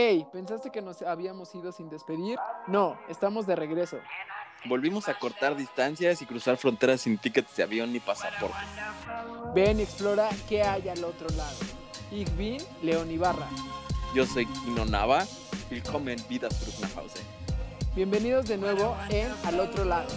Hey, ¿pensaste que nos habíamos ido sin despedir? No, estamos de regreso. Volvimos a cortar distancias y cruzar fronteras sin tickets de avión ni pasaporte. Ven y explora qué hay al otro lado. Ich bin León Ibarra. Yo soy Kino Nava. Willkommen wieder zurück nach Hause. Bienvenidos de nuevo en Al otro lado.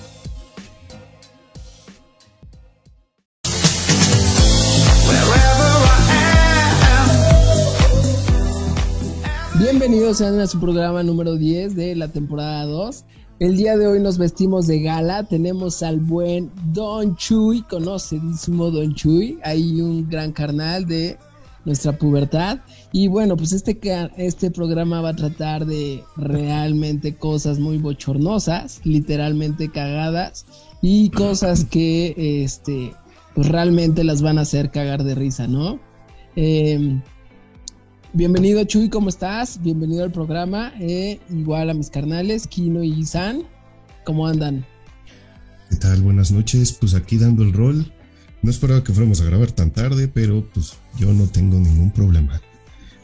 Bienvenidos a su programa número 10 de la temporada 2. El día de hoy nos vestimos de gala. Tenemos al buen Don Chuy, conocidísimo Don Chuy. Hay un gran carnal de nuestra pubertad. Y bueno, pues este, este programa va a tratar de realmente cosas muy bochornosas, literalmente cagadas, y cosas que este, pues realmente las van a hacer cagar de risa, ¿no? Eh, Bienvenido Chuy, ¿cómo estás? Bienvenido al programa. Eh, igual a mis carnales, Kino y San. ¿Cómo andan? ¿Qué tal? Buenas noches. Pues aquí dando el rol. No esperaba que fuéramos a grabar tan tarde, pero pues yo no tengo ningún problema.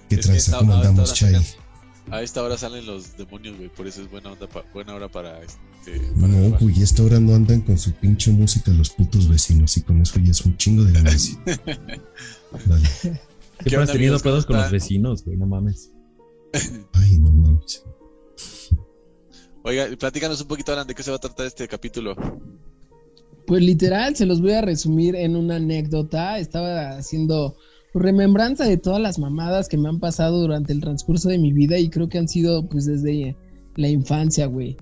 ¿Qué tranza? ¿Cómo andamos, Chay? A esta hora salen los demonios, güey. Por eso es buena, onda buena hora para este. no, güey, a esta hora no andan con su pinche música los putos vecinos. Y con eso ya es un chingo de ganancia. vale. Siempre has tenido pedos con los vecinos, güey, no mames. Ay, no mames. Oiga, platícanos un poquito, Alan, de qué se va a tratar este capítulo. Pues literal, se los voy a resumir en una anécdota. Estaba haciendo remembranza de todas las mamadas que me han pasado durante el transcurso de mi vida y creo que han sido pues desde la infancia, güey.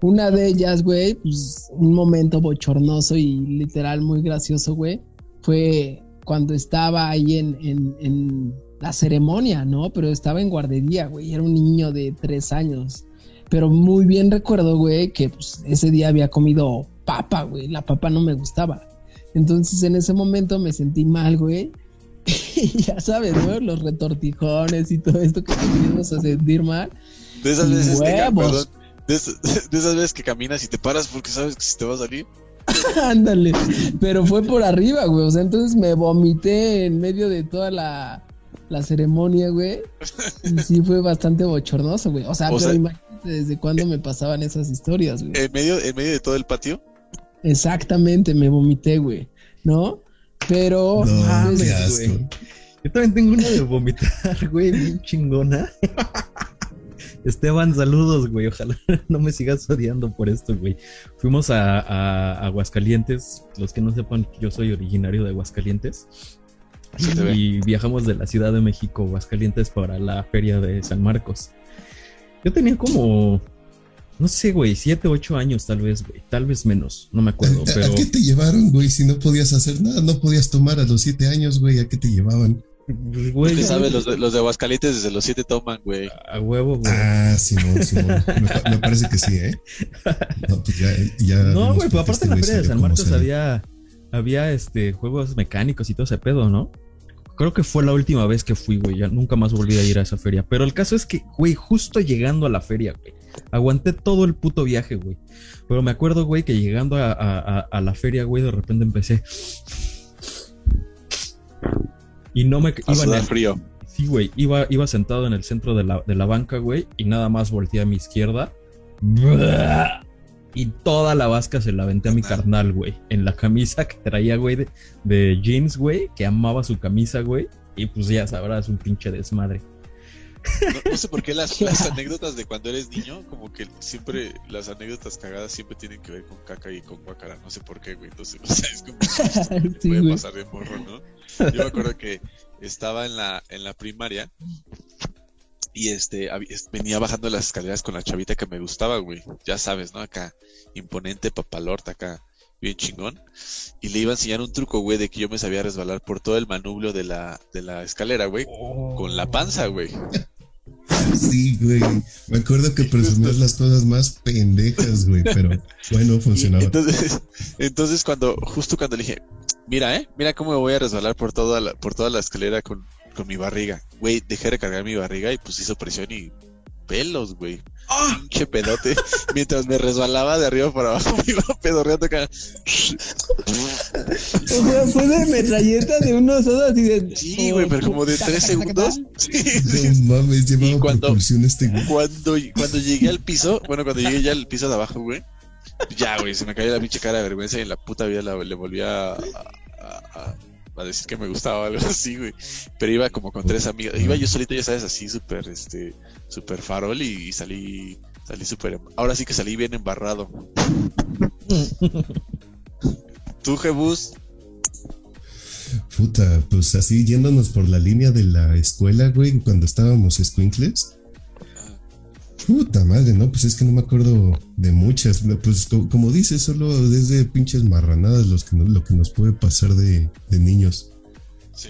Una de ellas, güey, pues un momento bochornoso y literal muy gracioso, güey, fue cuando estaba ahí en, la ceremonia, ¿no? Pero estaba en guardería, güey, era un niño de tres años. Pero muy bien recuerdo, güey, que pues, ese día había comido papa, güey, la papa no me gustaba. Entonces en ese momento me sentí mal, güey. y ya sabes, ¿no? Los retortijones y todo esto que nos a sentir mal. De esas veces que, de, esas veces que caminas y te paras porque sabes que si te va a salir. Ándale. Pero fue por arriba, güey. O sea, entonces me vomité en medio de toda la, la ceremonia, güey. Y sí fue bastante bochornoso, güey. O sea, pero imagínate desde cuándo me pasaban esas historias, güey. ¿En medio, ¿En medio de todo el patio? Exactamente, me vomité, güey. ¿No? Pero. No, mames, güey. Yo también tengo una de vomitar, güey, bien chingona. Esteban, saludos, güey. Ojalá no me sigas odiando por esto, güey. Fuimos a, Aguascalientes. Los que no sepan, yo soy originario de Aguascalientes. Y viajamos de la Ciudad de México a Aguascalientes para la feria de San Marcos. Yo tenía como, no sé, güey, siete, ocho años tal vez, güey. Tal vez menos, no me acuerdo. pero... ¿A qué te llevaron, güey? Si no podías hacer nada, no podías tomar a los siete años, güey. ¿A qué te llevaban? Pues, güey, sabes, los de, los de Aguascalientes desde los siete toman, güey. A huevo, güey. Ah, Simón, Simón. Me, me, parece que sí, ¿eh? No, pues ya, ya no güey, pues aparte en la feria de San Marcos había, había este, juegos mecánicos y todo ese pedo, ¿no? Creo que fue la última vez que fui, güey. Ya nunca más volví a ir a esa feria. Pero el caso es que, güey, justo llegando a la feria, güey. Aguanté todo el puto viaje, güey. Pero me acuerdo, güey, que llegando a, a, a la feria, güey, de repente empecé y no me iba en frío. Sí, güey, iba, iba sentado en el centro de la, de la banca, güey, y nada más volteé a mi izquierda. Y toda la vasca se la aventé a mi carnal, güey. En la camisa que traía, güey, de, jeans, güey, que amaba su camisa, güey. Y pues ya sabrás, un pinche desmadre. No, sé por qué las, las, anécdotas de cuando eres niño, como que siempre, las anécdotas cagadas siempre tienen que ver con caca y con guacara. No sé por qué, güey. Entonces, o sea, es como que puede pasar de morro, ¿no? Yo me acuerdo que estaba en la, en la primaria y este venía bajando las escaleras con la chavita que me gustaba, güey. Ya sabes, ¿no? Acá, imponente papalorta acá, bien chingón. Y le iba a enseñar un truco, güey, de que yo me sabía resbalar por todo el manubrio de la, de la escalera, güey. Con la panza, güey. Sí, güey. Me acuerdo que presumías las cosas más pendejas, güey, pero bueno, funcionaba. Entonces, entonces cuando, justo cuando le dije, mira, eh, mira cómo me voy a resbalar por toda la, por toda la escalera con, con mi barriga. Güey, dejé de cargar mi barriga y pues hizo presión y pelos, güey. Pinche pedote. Mientras me resbalaba de arriba para abajo, me iba pedorreando acá. O sea, fue de metralleta de unos sodas y de. Sí, güey, pero como de tres segundos. Sí, sí. No mames, llevaba Y cuando- este güey. Cuando, cuando llegué al piso, bueno, cuando llegué ya al piso de abajo, güey, ya, güey, se me cayó la pinche cara de vergüenza y en la puta vida la- le volví a, a, a- a decir que me gustaba algo así, güey. Pero iba como con tres amigas. Iba yo solito, ya sabes, así súper, este, súper farol y, salí, salí súper, em- ahora sí que salí bien embarrado. Tú, Jebus, Puta, pues así yéndonos por la línea de la escuela, güey, cuando estábamos squinkles. Puta madre, no, pues es que no me acuerdo de muchas. Pues co- como dices, solo desde pinches marranadas los que no- lo que nos puede pasar de, de niños. sí.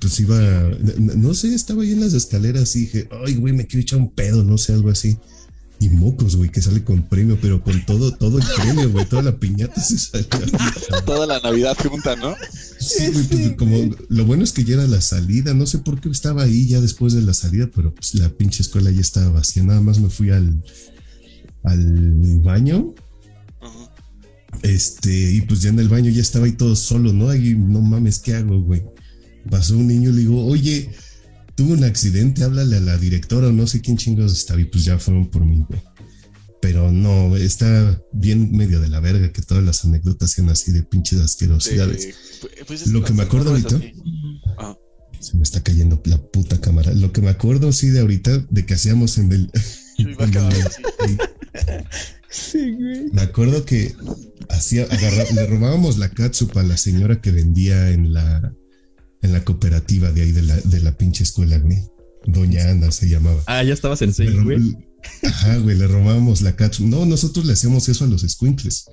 Pues iba, n- no sé, estaba ahí en las escaleras y dije, ay, güey, me quiero echar un pedo, no sé, algo así. Y mocos, güey, que sale con premio, pero con todo, todo el premio, güey, toda la piñata se salió. Toda la Navidad junta, ¿no? Sí, güey, pues como lo bueno es que ya era la salida, no sé por qué estaba ahí ya después de la salida, pero pues la pinche escuela ya estaba vacía, nada más me fui al, al baño, este, y pues ya en el baño ya estaba ahí todo solo, ¿no? Ahí no mames, ¿qué hago, güey? Pasó un niño y le digo, oye, tuve un accidente, háblale a la directora o no sé quién chingados estaba, y pues ya fueron por mí, güey. Pero no, está bien medio de la verga que todas las anécdotas sean así de pinches asquerosidades. Eh, pues es Lo que me acuerdo ahorita-. Ah, Se me está cayendo la puta cámara. Lo que me acuerdo, sí, de ahorita, de que hacíamos en el. en. Sí, güey. me acuerdo que hacía, agarra- le robábamos la catsup a la señora que vendía en la, en la cooperativa de ahí de la, de la pinche escuela, güey. Doña Ana se llamaba. Ah, ya estabas en seis, güey. Ajá, güey, le robábamos la catsup. No, nosotros le hacíamos eso a los squinkles.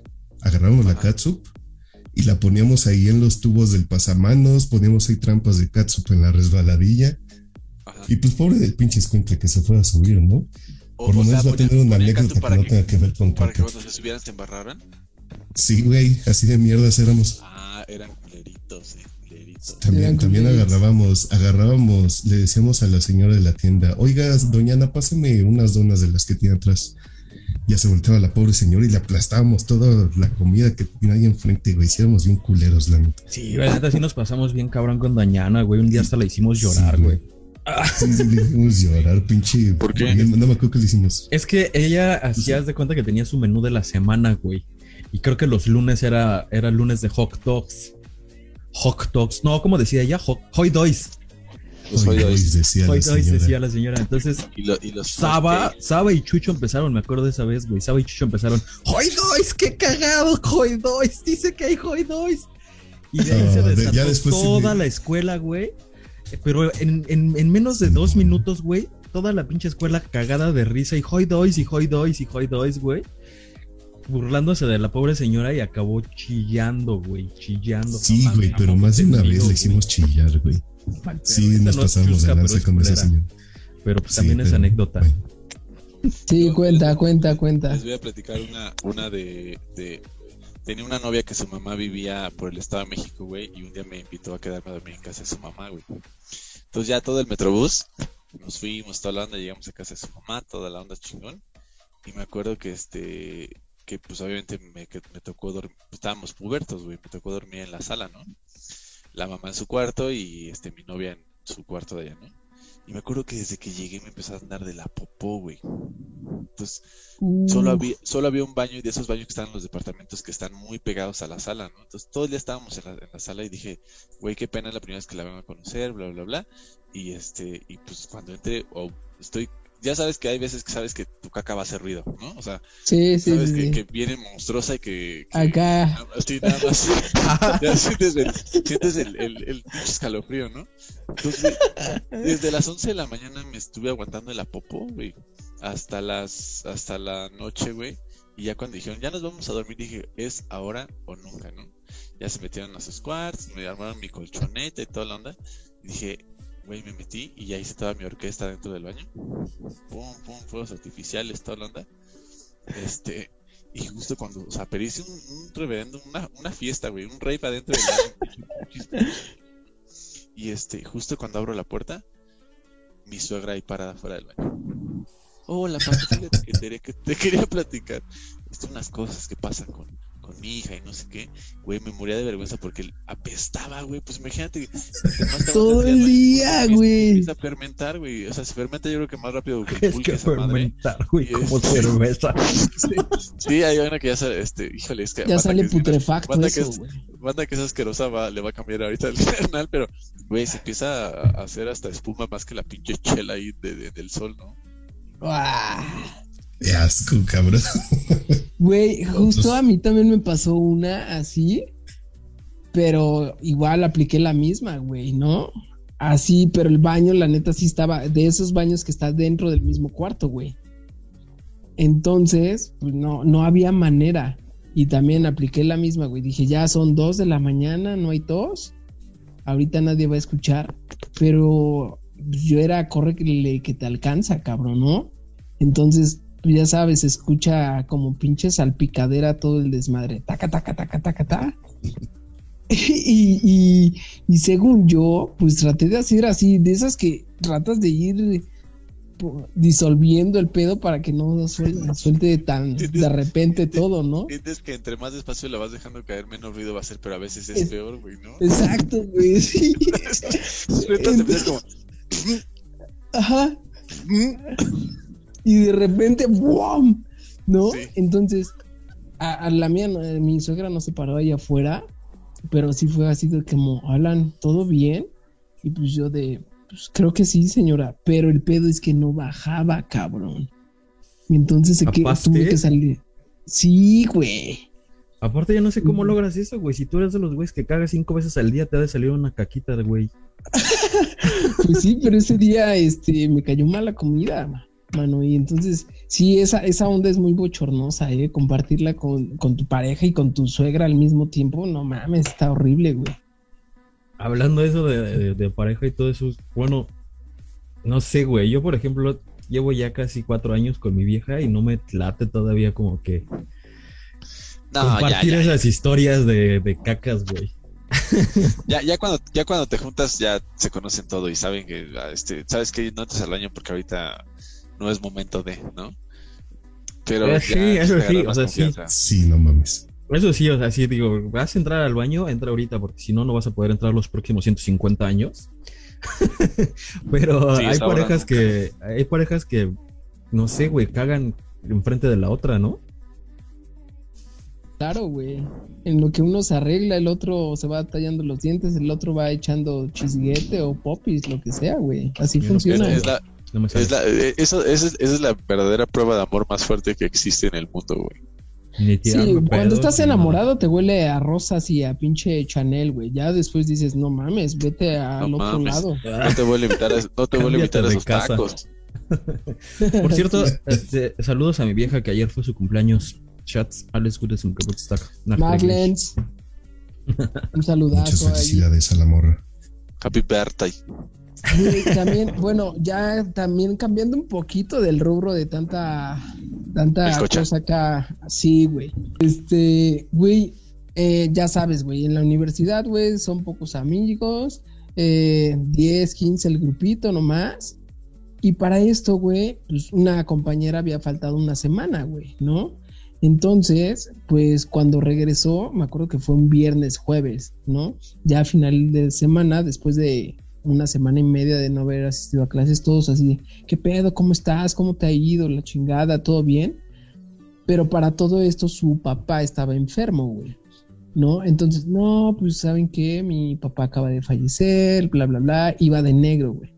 Agarrábamos la catsup y la poníamos ahí en los tubos del pasamanos, poníamos ahí trampas de catsup en la resbaladilla. Ajá. Y pues pobre del pinche escuincle que se fuera a subir, ¿no? O- Por lo sea, menos va a tener una anécdota que no tenga que ver con Para que cuando se subieran se embarraran. Sí, güey, así de mierdas éramos. Ah, eran culeritos, eh. También, también agarrábamos, agarrábamos, le decíamos a la señora de la tienda, oiga, doña Ana, páseme unas donas de las que tiene atrás. Ya se volteaba la pobre señora y le aplastábamos toda la comida que tenía ahí enfrente, güey. Hiciéramos bien culeros, la neta. Sí, la neta sí nos pasamos bien cabrón con Dañana, güey. Un día hasta la hicimos llorar, Sí, güey. Sí, sí, le hicimos llorar, pinche. ¿Por qué? No, no me acuerdo que le hicimos. Es que ella hacía de cuenta que tenía su menú de la semana, güey. Y creo que los lunes era, era lunes de hot dogs. Hot dogs. No, como decía ella. Los Hoy, hoy- hoy decía la Hot dogs señora. decía la señora. Entonces, Y, lo- y los Saba, Saba y Chucho empezaron, me acuerdo de esa vez, güey. Saba y Chucho empezaron. ¡Hoy dois! ¡Qué cagado! ¡Hoy dois! Dice que hay hoy dois. Y de ahí Ah, se de- desató ya después sí toda la escuela, güey. Pero en, en- en menos de dos minutos, güey, toda la pinche escuela cagada de risa y hoy dois y hoy dois y hoy dois, güey. Burlándose de la pobre señora y acabó chillando, güey. Chillando. Sí, güey, pero más de una vez le güey. hicimos chillar, güey. Pero Sí, nos no pasamos de lanza con ese señor. Pero pues Sí, también es pero, anécdota. bueno. Sí, cuenta, cuenta, cuenta. Les voy a platicar una, una de, de- Tenía una novia que su mamá vivía por el Estado de México, güey, y un día me invitó a quedarme a dormir en casa de su mamá, güey. Entonces ya todo el metrobús, nos fuimos, toda la onda, llegamos a casa de su mamá, toda la onda chingón. Y me acuerdo que este, que pues obviamente me, que me tocó dormir, estábamos pubertos, güey, me tocó dormir en la sala, ¿no? La mamá en su cuarto y este, mi novia en su cuarto de allá, ¿no? Y me acuerdo que desde que llegué me empezó a andar de la popó, güey. Entonces, Solo había, solo había un baño y de esos baños que están en los departamentos que están muy pegados a la sala, ¿no? Entonces todo el día estábamos en la, en la sala y dije, güey, qué pena es la primera vez que la vengo a conocer, bla, bla, bla. Y este, y pues cuando entré, o estoy, ya sabes que hay veces que sabes que tu caca va a hacer ruido, ¿no? O sea, Sí, sí, sabes sí. que, viene monstruosa y que, que Acá. estoy nada más, ya sientes el, sientes el, el, el escalofrío, ¿no? Entonces, desde las 11 de la mañana me estuve aguantando la popó, güey hasta las hasta la noche, güey. Y ya cuando dijeron, ya nos vamos a dormir, dije, es ahora o nunca, ¿no? Ya se metieron a sus cuartos, me armaron mi colchoneta y toda la onda. Y dije, güey, me metí y hice toda mi orquesta dentro del baño. Pum, pum, fuegos artificiales, toda la onda. Este, y justo cuando, o sea, pero un, un reverendo, una, fiesta, güey, un rave adentro del baño. y este, justo cuando abro la puerta, mi suegra ahí parada fuera del baño. Hola, papá, fíjate que te, te quería platicar. Estas unas cosas que pasan con, con mi hija y no sé qué, güey, me moría de vergüenza porque apestaba, güey. Pues imagínate. Todo el día, güey. Empieza a fermentar, güey. O sea, se fermenta yo creo que más rápido que el pulque. Es que fermentar, güey, como cerveza. sí, hay una que ya sale, este, híjole, es que. Ya sale putrefacto banda eso, que es, Banda que es asquerosa va, le va a cambiar ahorita el canal, pero, güey, se empieza a hacer hasta espuma más que la pinche chela ahí de, de, del sol, ¿no? Qué asco, cabrón. Güey, justo a mí también me pasó una así, pero igual apliqué la misma, güey, ¿no? Así, pero el baño, la neta, sí estaba de esos baños que está dentro del mismo cuarto, güey. Entonces, pues no, no había manera. Y también apliqué la misma, güey. Dije, ya son dos de la mañana, no hay tos. Ahorita nadie va a escuchar. Pero pues, yo era, corre que, que te alcanza, cabrón, ¿no? Entonces pues ya sabes, escucha como pinche salpicadera todo el desmadre. Taca, taca, taca, taca, taca. y, y, según yo, pues traté de hacer así, de esas que tratas de ir disolviendo el pedo para que no suelte, suelte tan de repente todo, ¿no? Entiendes que entre más despacio la vas dejando caer, menos ruido va a hacer, pero a veces es, peor, güey, ¿no? Exacto, güey, sí. como... Ajá y de repente, ¡bum! ¿No? Entonces, a, la mía, mi suegra no se paró ahí afuera, pero sí fue así de como, Alan, ¿todo bien? Y pues yo de, pues creo que sí, señora, pero el pedo es que no bajaba, cabrón. Y entonces que, tuve que salir. Sí, güey. Aparte, yo no sé cómo logras eso, güey. Si tú eres de los güeyes que cagas cinco veces al día, te ha de salir una caquita de güey. pues sí, pero ese día este, me cayó mala comida mano. Y entonces, sí, esa, esa onda es muy bochornosa, ¿eh? Compartirla con, tu pareja y con tu suegra al mismo tiempo, no mames, está horrible, güey. Hablando de eso de, pareja y todo eso, bueno, no sé, güey. Yo, por ejemplo, llevo ya casi cuatro años con mi vieja y no me late todavía como que compartir esas historias de, de cacas, güey. ya, ya cuando, ya cuando te juntas ya se conocen todo y saben que este, sabes que no entras al año porque ahorita no es momento de, ¿no? Pero eh, sí, eso sí, o sea, sí. Sí, no mames. Eso sí, o sea, sí, digo, vas a entrar al baño, entra ahorita, porque si no, no vas a poder entrar los próximos 150 años. Pero hay parejas que, hay parejas que, no sé, güey, cagan enfrente de la otra, ¿no? Claro, güey. En lo que uno se arregla, el otro se va tallando los dientes, el otro va echando chisguete o popis, lo que sea, güey. Así funciona. Es, es la, eh, eso, esa, es la verdadera prueba de amor más fuerte que existe en el mundo, güey. Sí, cuando estás enamorado te huele a rosas y a pinche Chanel, güey. Ya después dices, no mames, vete al otro lado. No te voy a invitar a, no te voy a, invitar a esos tacos. Por cierto, este, saludos a mi vieja que ayer fue su cumpleaños. Chats, Gutes un. Maglens. un saludazo. Muchas felicidades a la morra. Happy birthday también, bueno, ya también cambiando un poquito del rubro de tanta, tanta cosa acá. Sí, güey. Este, güey, eh, ya sabes, güey, en la universidad, güey, son pocos amigos, eh, 10, 15 el grupito nomás. Y para esto, güey, pues una compañera había faltado una semana, güey, ¿no? Entonces, pues cuando regresó, me acuerdo que fue un viernes, jueves, ¿no? Ya a final de semana, después de una semana y media de no haber asistido a clases, todos así, ¿qué pedo? ¿Cómo estás? ¿Cómo te ha ido? La chingada, ¿todo bien? Pero para todo esto su papá estaba enfermo, güey. ¿No? Entonces, no, pues saben que mi papá acaba de fallecer, bla, bla, bla, iba de negro, güey.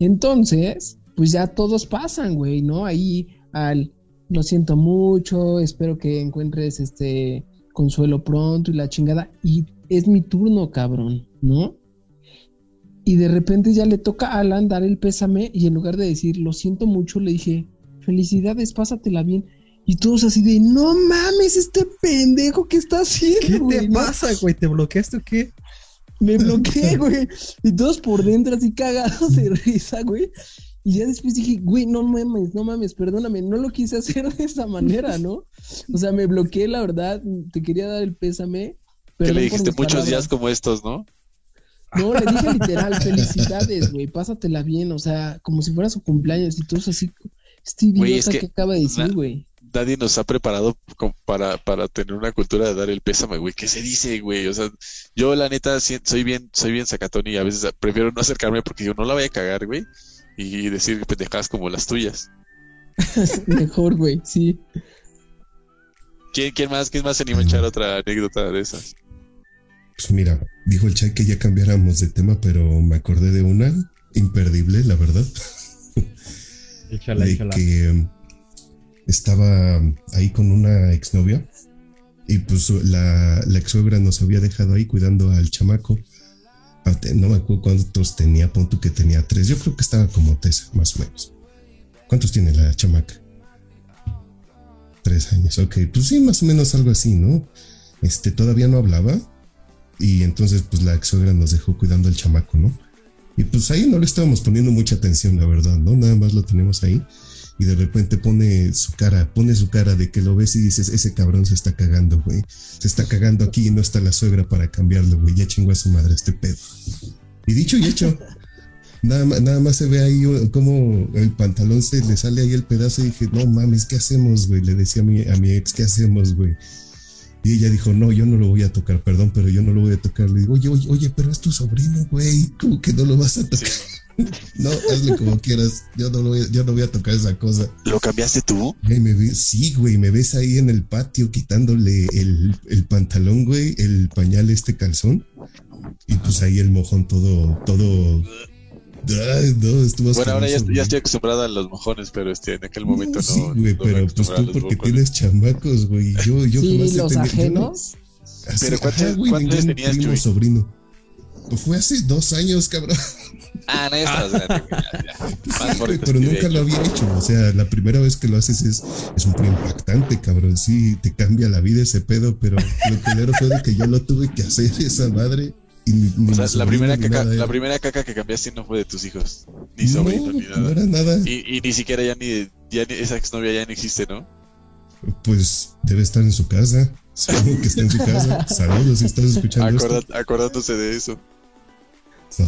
Entonces, pues ya todos pasan, güey, ¿no? Ahí al, lo siento mucho, espero que encuentres este consuelo pronto y la chingada. Y es mi turno, cabrón, ¿no? Y de repente ya le toca a Alan dar el pésame y en lugar de decir, lo siento mucho, le dije, felicidades, pásatela bien. Y todos así de, no mames, este pendejo, ¿qué está haciendo? ¿Qué te pasa, güey? ¿Te bloqueaste o qué? Me bloqueé, güey. Y todos por dentro así cagados de risa, güey. Y ya después dije, güey, no mames, no mames, perdóname, no lo quise hacer de esa manera, ¿no? O sea, me bloqueé, la verdad, te quería dar el pésame. Que le dijiste muchos días como estos, ¿no? No, le dije literal, felicidades, güey, pásatela bien, o sea, como si fuera su cumpleaños y todos así, Este idiota es que, que acaba de decir, güey. Nadie nos ha preparado para, para tener una cultura de dar el pésame, güey. ¿Qué se dice, güey? O sea, yo la neta soy bien, soy bien sacatón y a veces prefiero no acercarme porque yo no la voy a cagar, güey. Y decir pendejadas como las tuyas. Mejor, güey, sí. ¿Quién, quién más, quién más se anima a echar otra anécdota de esas? Pues mira, dijo el Chay que ya cambiáramos de tema, pero me acordé de una imperdible, la verdad. Échala, de échala. que um, estaba ahí con una exnovia y pues la, la ex suegra nos había dejado ahí cuidando al chamaco. No me acuerdo cuántos tenía, pon que tenía tres. Yo creo que estaba como Tessa, más o menos. ¿Cuántos tiene la chamaca? Tres años, ok. Pues sí, más o menos algo así, ¿no? Este, todavía no hablaba y entonces pues la ex suegra nos dejó cuidando al chamaco, ¿no? Y pues ahí no le estábamos poniendo mucha atención, la verdad, ¿no? Nada más lo tenemos ahí. Y de repente pone su cara, pone su cara de que lo ves y dices, ese cabrón se está cagando, güey. Se está cagando aquí y no está la suegra para cambiarlo, güey. Ya chingó a su madre este pedo. Y dicho y hecho, nada, nada más se ve ahí uh, como el pantalón se le sale ahí el pedazo y dije, no mames, ¿qué hacemos, güey? Le decía a mi, a mi ex, ¿qué hacemos, güey? Y ella dijo, no, yo no lo voy a tocar, perdón, pero yo no lo voy a tocar. Le digo, oye, oye, oye, pero es tu sobrino, güey, ¿cómo que no lo vas a tocar? no, hazle como quieras, yo no, lo voy, a- yo no voy a tocar esa cosa. ¿Lo cambiaste tú? Güey, me ves, sí, güey, me ves ahí en el patio quitándole el, el pantalón, güey, el pañal este calzón. Y pues ahí el mojón todo, todo. Ay, no, estuvo Bueno, ahora ya, estoy acostumbrada a los mojones, pero este, en aquel momento no. Sí, güey, no pero pues tú porque tienes chamacos, güey. Yo, yo Sí, jamás he los yo ajenos. Así, Pero ¿cuántos- ajá, güey, cuántos ningún tenías, primo sobrino. Pues fue hace dos años, cabrón. Ah, no, ya güey, Güey, morritos pero nunca lo había hecho. O sea, la primera vez que lo haces es, es un poco impactante, cabrón. Sí, te cambia la vida ese pedo, pero lo primero fue de que yo lo tuve que hacer esa madre. Y ni, ni O sea, mi la primera, ni caca, nada la era. primera caca que cambiaste no fue de tus hijos, ni No, sobrino, ni no nada. era nada. Y, y ni siquiera ya ni, ya ni- esa exnovia ya no existe, ¿no? Pues debe estar en su casa. Supongo que está en su casa. Saludos si estás escuchando esto. Acorda- acordándose de eso.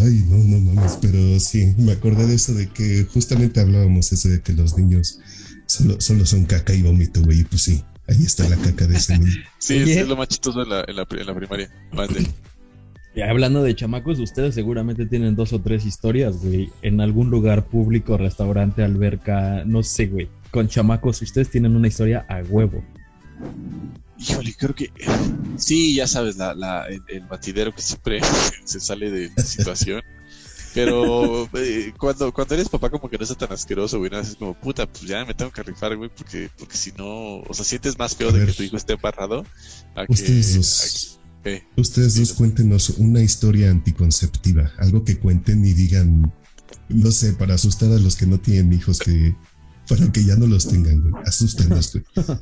Ay, no, no mames, pero sí, me acordé de eso de que justamente hablábamos eso de que los niños solo, solo son caca y vómito, güey, y pues sí, ahí está la caca de ese niño. Sí, es, lo más chistoso en la, en la, pri- en la primaria. Mande. Hablando de chamacos, ustedes seguramente tienen dos o tres historias, güey. En algún lugar público, restaurante, alberca, no sé, güey. Con chamacos, ustedes tienen una historia a huevo. Híjole, creo que sí, ya sabes, la, la, el, el batidero que siempre se sale de la situación. Pero eh, cuando, cuando eres papá, como que no está tan asqueroso, güey. No es como, puta, pues ya me tengo que rifar, güey, porque, porque si no, o sea, sientes más feo A de que tu hijo esté embarrado a que- ustedes dos cuéntenos una historia anticonceptiva, algo que cuenten y digan, no sé, para asustar a los que no tienen hijos, que para que ya no los tengan, güey, asústenlos, güey.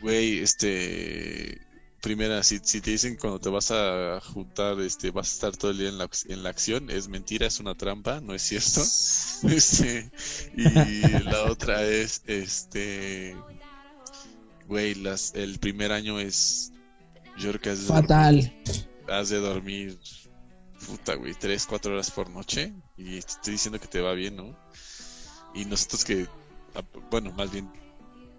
Güey, este. Primera, si, si te dicen cuando te vas a juntar, este, vas a estar todo el día en la, en la acción, es mentira, es una trampa, no es cierto. Este, y la otra es, este. Güey, las, el primer año es. Yo creo que has de Fatal. dormir- has de dormir. Puta, güey, 3, 4 horas por noche. Y te estoy diciendo que te va bien, ¿no? Y nosotros que. ah, Bueno, más bien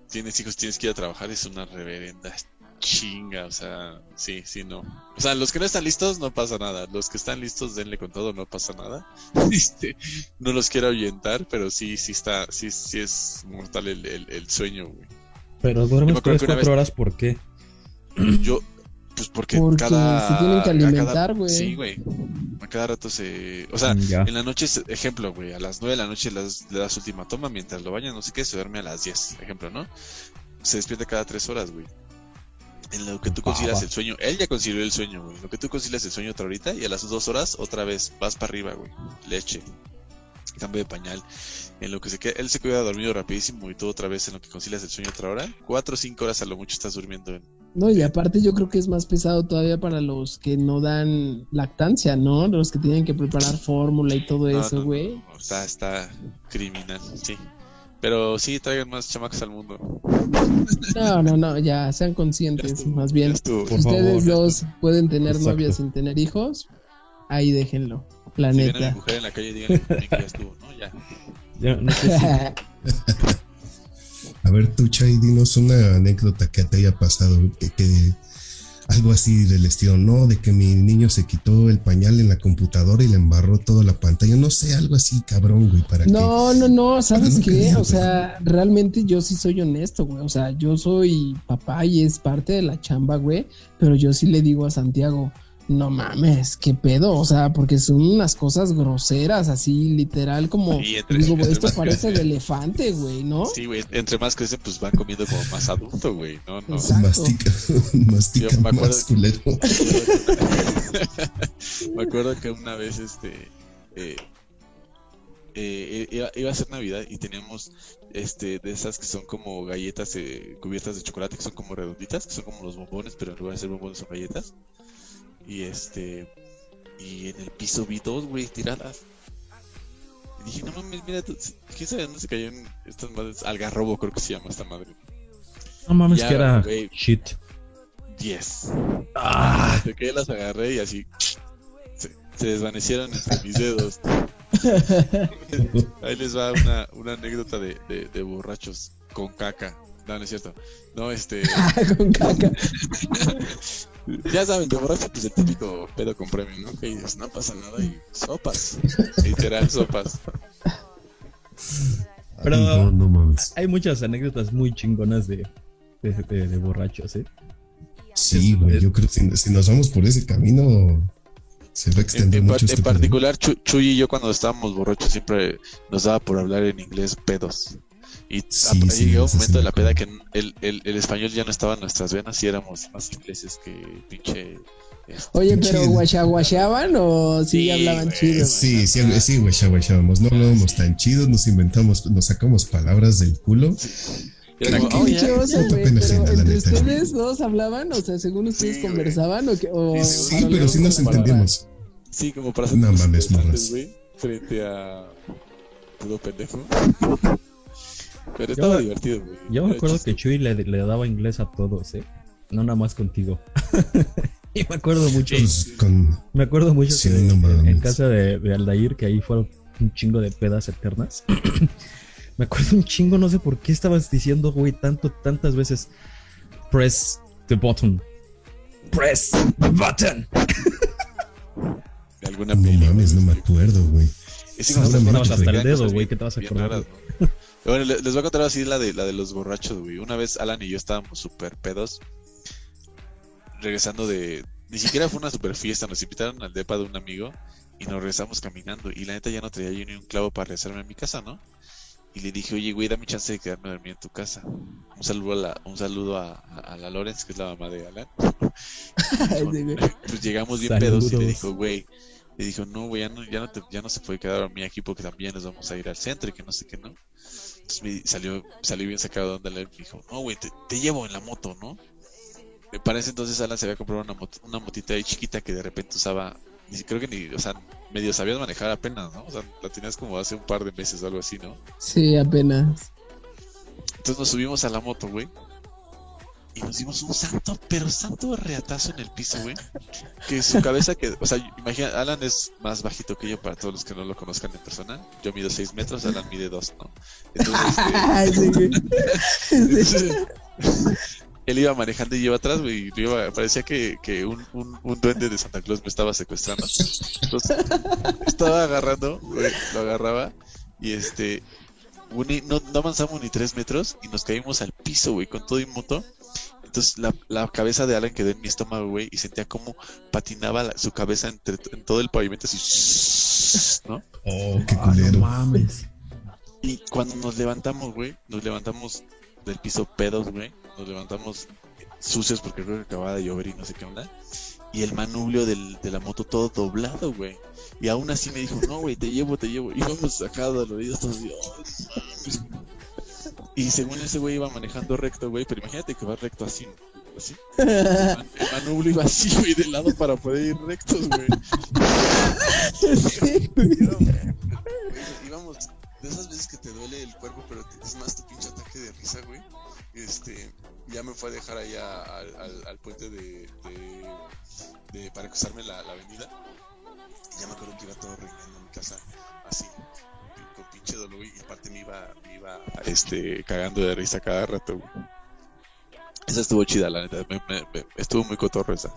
tienes hijos, tienes que ir a trabajar, es una reverenda chinga, o sea, sí, sí, no. O sea, los que no están listos no pasa nada, los que están listos denle con todo, no pasa nada. Este, no los quiero ahuyentar, pero sí, sí está, sí, sí es mortal el, el, el sueño, güey. Pero duermes me acuerdo 3, que una 4 vez- horas, ¿por qué? Yo, pues porque, Porque cada... se tienen que alimentar, güey. Sí, güey. A cada rato se... O sea, Mm, ya. en la noche, ejemplo, güey, a las 9 de la noche le das, le das última toma mientras lo bañan, no sé qué, se duerme a las 10, ejemplo, ¿no? Se despierta cada 3 horas, güey. En lo que tú concilias Baba. el sueño, él ya concilió el sueño, güey. Lo que tú concilias el sueño otra horita y a las 2 horas otra vez vas para arriba, güey. Leche. Cambio de pañal. En lo que se queda, él se queda dormido rapidísimo y tú otra vez en lo que concilias el sueño otra hora. 4 o 5 horas a lo mucho estás durmiendo en, No, y aparte yo creo que es más pesado todavía para los que no dan lactancia, ¿no? Los que tienen que preparar fórmula y todo No, eso, no, güey. no, está, está criminal, sí. Pero sí, traigan más chamacos al mundo. No, no, no, ya, sean Ya conscientes, estuvo, más bien. estuvo. Ustedes favor. dos pueden tener Exacto. novias sin tener hijos, ahí déjenlo, la Si ven a mi neta. mujer en la calle, díganle que ya estuvo, ¿no? Ya. Ya, no sé si- A ver, tú, Chay, dinos una anécdota que te haya pasado, que, que algo así del estilo, ¿no? De que mi niño se quitó el pañal en la computadora y le embarró toda la pantalla. No sé, algo así, cabrón, güey, para No, no, no, ¿sabes qué? O sea, realmente yo sí soy honesto, güey. O sea, yo soy papá y es parte de la chamba, güey. Pero yo sí le digo a Santiago, no mames, qué pedo, o sea, porque son unas cosas groseras, así literal, como digo, esto parece de elefante, güey, ¿no? Sí, güey, entre más crecen, pues van comiendo como más adulto, güey, no, no. Mastica, mastica me más culero. me acuerdo que una vez, este, eh, eh, iba, a ser Navidad y teníamos este de esas que son como galletas eh, cubiertas de chocolate que son como redonditas, que son como los bombones, pero en lugar de ser bombones son galletas. Y este. Y en el piso vi dos, güey, tiradas. Y dije, no mames, mira, ¿quién sabe dónde se cayó en estas madres? Algarrobo, creo que se llama esta madre. No mames, que era shit. Yes. Ah. De que las agarré y así. Se, desvanecieron entre mis dedos. Ahí les va una, una anécdota de, de, de borrachos con caca. No, no es cierto. No, este. con caca. ya saben, de borracho, pues el típico pedo con premio, ¿no? Que dices, no pasa nada y sopas. Literal, sopas. Pero no, no hay muchas anécdotas muy chingonas de, de, de, borrachos, ¿eh? Sí, güey, yo creo que si, nos vamos por ese camino, se va a extender mucho. en este particular, Chuy y yo, cuando estábamos borrachos, siempre nos daba por hablar en inglés pedos. Y sí, llegó un momento de la peda que el, el, el, español ya no estaba en nuestras venas y éramos más ingleses que pinche. Este, Oye, pero guachaguachaban o sí, hablaban chido. Sí, sí, sí, guachaguachábamos. No hablábamos tan chidos, nos inventamos, nos sacamos palabras del culo. Qué dichoso, güey. Pero entre ustedes dos hablaban, o sea, según ustedes conversaban o, o Sí, pero sí nos entendíamos. Sí, como para hacer No mames, morras. Frente a todo pendejo. Pero estaba divertido, güey. Yo me acuerdo que Chuy le, le, daba inglés a todos, ¿eh? No nada más contigo. y me acuerdo mucho. Pues me acuerdo mucho que en casa de, de, Aldair, que ahí fueron un chingo de pedas eternas. me acuerdo un chingo, no sé por qué estabas diciendo, güey, tanto, tantas veces. Press the button. Press the button. de alguna no mames, no me acuerdo, güey. Es hasta el dedo, güey, que te vas a acordar. Bueno, les, voy a contar así la de, la de los borrachos, güey. Una vez Alan y yo estábamos súper pedos. Regresando de. Ni siquiera fue una super fiesta. Nos invitaron al depa de un amigo y nos regresamos caminando. Y la neta ya no traía yo ni un clavo para regresarme a mi casa, ¿no? Y le dije, oye, güey, dame chance de quedarme a dormir en tu casa. Un saludo a la, un saludo a, a, la Lorenz, que es la mamá de Alan. pues llegamos bien pedos y le dijo, güey, le dijo, no, güey, ya no, ya, no ya no se puede quedar a dormir aquí porque también nos vamos a ir al centro y que no sé qué, ¿no? Entonces me salió, salió bien sacado de onda dijo, no, güey, te, llevo en la moto, ¿no? Me parece entonces Alan se había comprado una, una motita ahí chiquita que de repente usaba, ni creo que ni, o sea, medio sabías manejar apenas, ¿no? O sea, la tenías como hace un par de meses o algo así, ¿no? Sí, apenas. Entonces nos subimos a la moto, güey y nos dimos un santo, pero santo reatazo en el piso, güey. Que su cabeza, que, o sea, imagina, Alan es más bajito que yo para todos los que no lo conozcan en persona. Yo mido 6 metros, Alan mide 2, ¿no? Entonces, este, él iba manejando y iba atrás, güey, y iba, parecía que, que un, un, un, duende de Santa Claus me estaba secuestrando. Entonces, estaba agarrando, güey, lo agarraba, y este, no, no avanzamos ni 3 metros y nos caímos al piso, güey, con todo y moto. Entonces la, la, cabeza de Alan quedó en mi estómago, güey, y sentía como patinaba su cabeza entre, en todo el pavimento así, ¿no? Oh, qué ah, culero. mames. Y cuando nos levantamos, güey, nos levantamos del piso pedos, güey, nos levantamos sucios porque creo que acababa de llover y no sé qué onda. Y el manubrio del, de la moto todo doblado, güey. Y aún así me dijo, no, güey, te llevo, te llevo. Y vamos sacado los oídos todos. Dios, y según ese güey iba manejando recto, güey, pero imagínate que va recto así, así. El, manubrio iba así, güey, de lado para poder ir rectos, güey. Sí, íbamos, de esas veces que te duele el cuerpo, pero es más tu pinche ataque de risa, güey. Este, ya me fue a dejar ahí al, al, al, puente de, de, de, para cruzarme la, la avenida. Ya me acuerdo que iba todo reinando en mi casa, así, pinche dolor y aparte me iba, me iba este, cagando de risa cada rato, güey. Esa estuvo chida, la neta. Me, me, me- estuvo muy cotorro esa.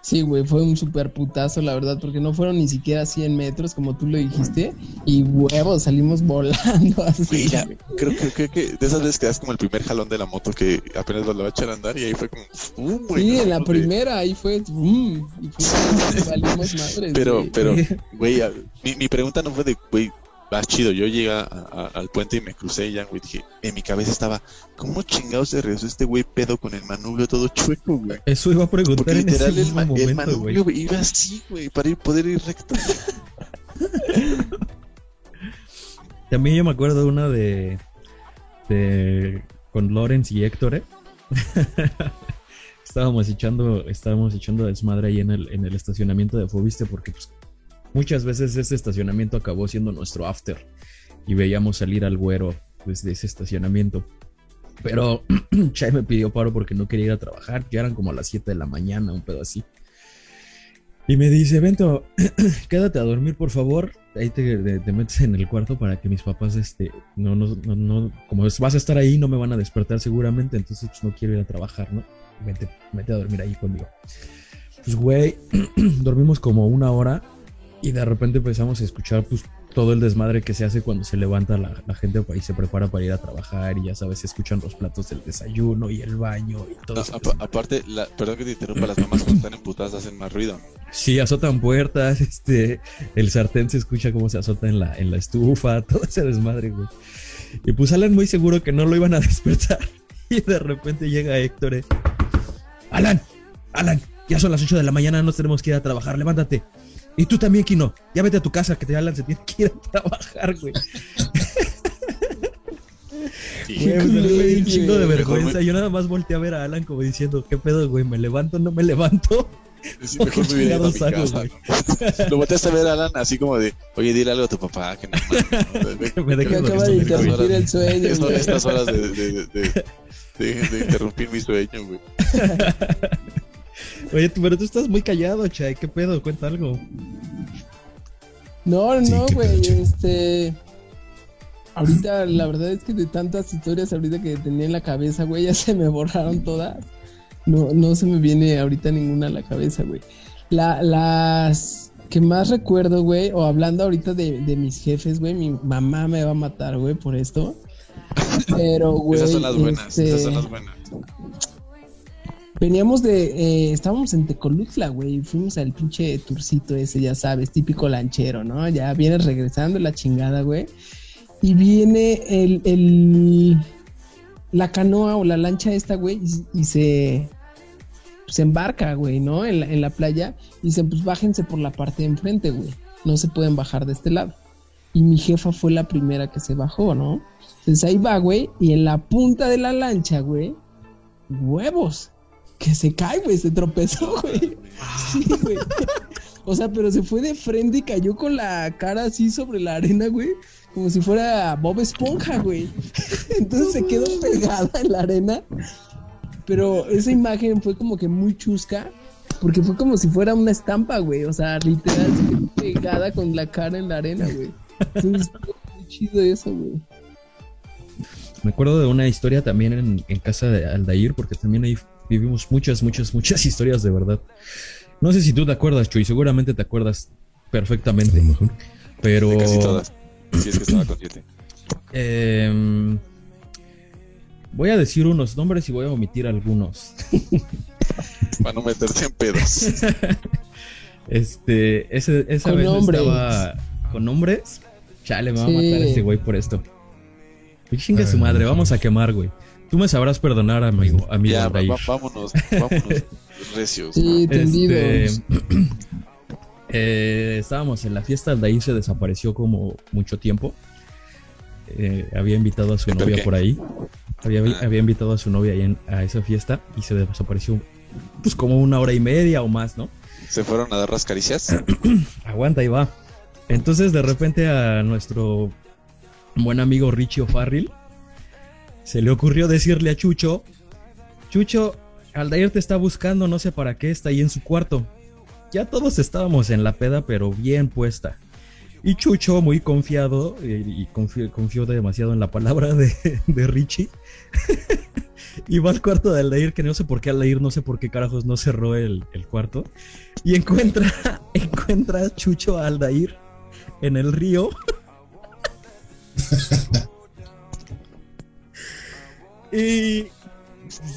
Sí, güey, fue un super putazo, la verdad, porque no fueron ni siquiera 100 metros, como tú lo dijiste, y huevos, salimos volando así. Creo, creo, creo que de esas veces que das como el primer jalón de la moto que apenas lo va a echar a andar y ahí fue como. güey, Sí, en la primera, ahí fue, ¡bum! y fue, salimos madres, Pero, güey. pero, güey, mi, mi pregunta no fue de, güey, vas chido. Yo llegué a- a- al puente y me crucé ya, güey. Dije, en mi cabeza estaba, ¿cómo chingados se regresó este güey pedo con el manubrio todo chueco, güey? Eso iba a preguntar Porque en ese el, ma- el momento, manubrio güey. iba así, güey, para ir, poder ir recto. También yo me acuerdo una de, de con Lawrence y Héctor, ¿eh? estábamos echando, estábamos echando desmadre ahí en el, en el estacionamiento de Fobiste porque pues, muchas veces ese estacionamiento acabó siendo nuestro after y veíamos salir al güero desde ese estacionamiento. Pero Chay me pidió paro porque no quería ir a trabajar, ya eran como las 7 de la mañana, un pedo así. Y me dice, Vento, quédate a dormir, por favor. Ahí te, te- te metes en el cuarto para que mis papás, este, no, no, no, no, como vas a estar ahí, no me van a despertar seguramente, entonces pues, no quiero ir a trabajar, ¿no? Vente, vete a dormir ahí conmigo. Pues, güey, dormimos como una hora y de repente empezamos a escuchar, pues, todo el desmadre que se hace cuando se levanta la, la gente y se prepara para ir a trabajar y ya sabes, se escuchan los platos del desayuno y el baño y todo No, eso. apa- aparte, la, perdón que te interrumpa, las mamás cuando están emputadas hacen más ruido. Sí, azotan puertas, este, el sartén se escucha cómo se azota en la, en la estufa, todo ese desmadre, güey. Y pues Alan muy seguro que no lo iban a despertar. Y de repente llega Héctor, eh, Alan, Alan, ya son las 8 de la mañana, nos tenemos que ir a trabajar, levántate. Y tú también, Kino, ya vete a tu casa, que te Alan se tiene que ir a trabajar, güey. Güey, pues, a mí me dio un chingo de vergüenza. me- Yo nada más volteé a ver a Alan como diciendo, ¿qué pedo, güey? ¿Me levanto no me levanto? Sí, mejor me hubiera ido a mi casa. Lo volteaste a ver, Alan, así como de, oye, dile algo a tu papá, que no. Me acaba de Estas horas- interrumpir el sueño, Esto- güey. estas horas de, de, de, de- de- de interrumpir mi sueño, güey. Oye, pero tú estás muy callado, Chay. ¿Qué pedo? Cuenta algo. No, Sí, no, güey, este... Ahorita, la verdad es que de tantas historias ahorita que tenía en la cabeza, güey, ya se me borraron todas. No, no se me viene ahorita ninguna a la cabeza, güey. La, las que más recuerdo, güey, o hablando ahorita de, de mis jefes, güey, mi mamá me va a matar, güey, por esto. Pero, güey, esas son las buenas, este, esas son las buenas. Veníamos de, eh, estábamos en Tecolutla, güey, fuimos al pinche turcito ese, ya sabes, típico lanchero, ¿no? Ya vienes regresando la chingada, güey. Y viene el, el, la canoa o la lancha esta, güey, y, se, se embarca, güey, ¿no? En la, en la playa. Y dicen, pues bájense por la parte de enfrente, güey. No se pueden bajar de este lado. Y mi jefa fue la primera que se bajó, ¿no? Entonces ahí va, güey, y en la punta de la lancha, güey, huevos. Que se cae, güey, se tropezó, güey. Sí, güey. O sea, pero se fue de frente y cayó con la cara así sobre la arena, güey. Como si fuera Bob Esponja, güey. Entonces se quedó pegada en la arena. Pero esa imagen fue como que muy chusca. Porque fue como si fuera una estampa, güey. O sea, literal se quedó pegada con la cara en la arena, güey. Entonces muy chido eso, güey. Me acuerdo de una historia también en, en casa de Aldair, porque también ahí vivimos muchas, muchas, muchas historias de verdad. No sé si tú te acuerdas, Chuy, seguramente te acuerdas A perfectamente. mejor. Pero. De casi todas. Si es que estaba consciente. em, voy a decir unos nombres y voy a omitir algunos. Para no meterte en pedos. Este, ese, esa Con vez nombres. estaba con nombres. Chale, me va a matar este güey por esto. Chinga su madre, vamos a quemar, güey. Tú me sabrás perdonar, amigo, amigo ya, va- vámonos, vámonos recios. Sí, Este, eh, estábamos en la fiesta, Aldair se desapareció como mucho tiempo. Eh, había invitado a su ¿Por novia qué? por ahí. Había, Ah. había invitado a su novia ahí en- a esa fiesta y se desapareció pues como una hora y media o más, ¿no? Se fueron a dar las caricias. Aguanta, ahí va. Entonces de repente a nuestro buen amigo Richie O'Farrill se le ocurrió decirle a Chucho, Chucho, Aldair te está buscando, no sé para qué, está ahí en su cuarto. Ya todos estábamos en la peda, pero bien puesta. Y Chucho, muy confiado, eh, y confió, demasiado en la palabra de, de Richie, y va al cuarto de Aldair, que no sé por qué Aldair, no sé por qué carajos no cerró el, el cuarto, y encuentra, encuentra a Chucho a Aldair en el río. Y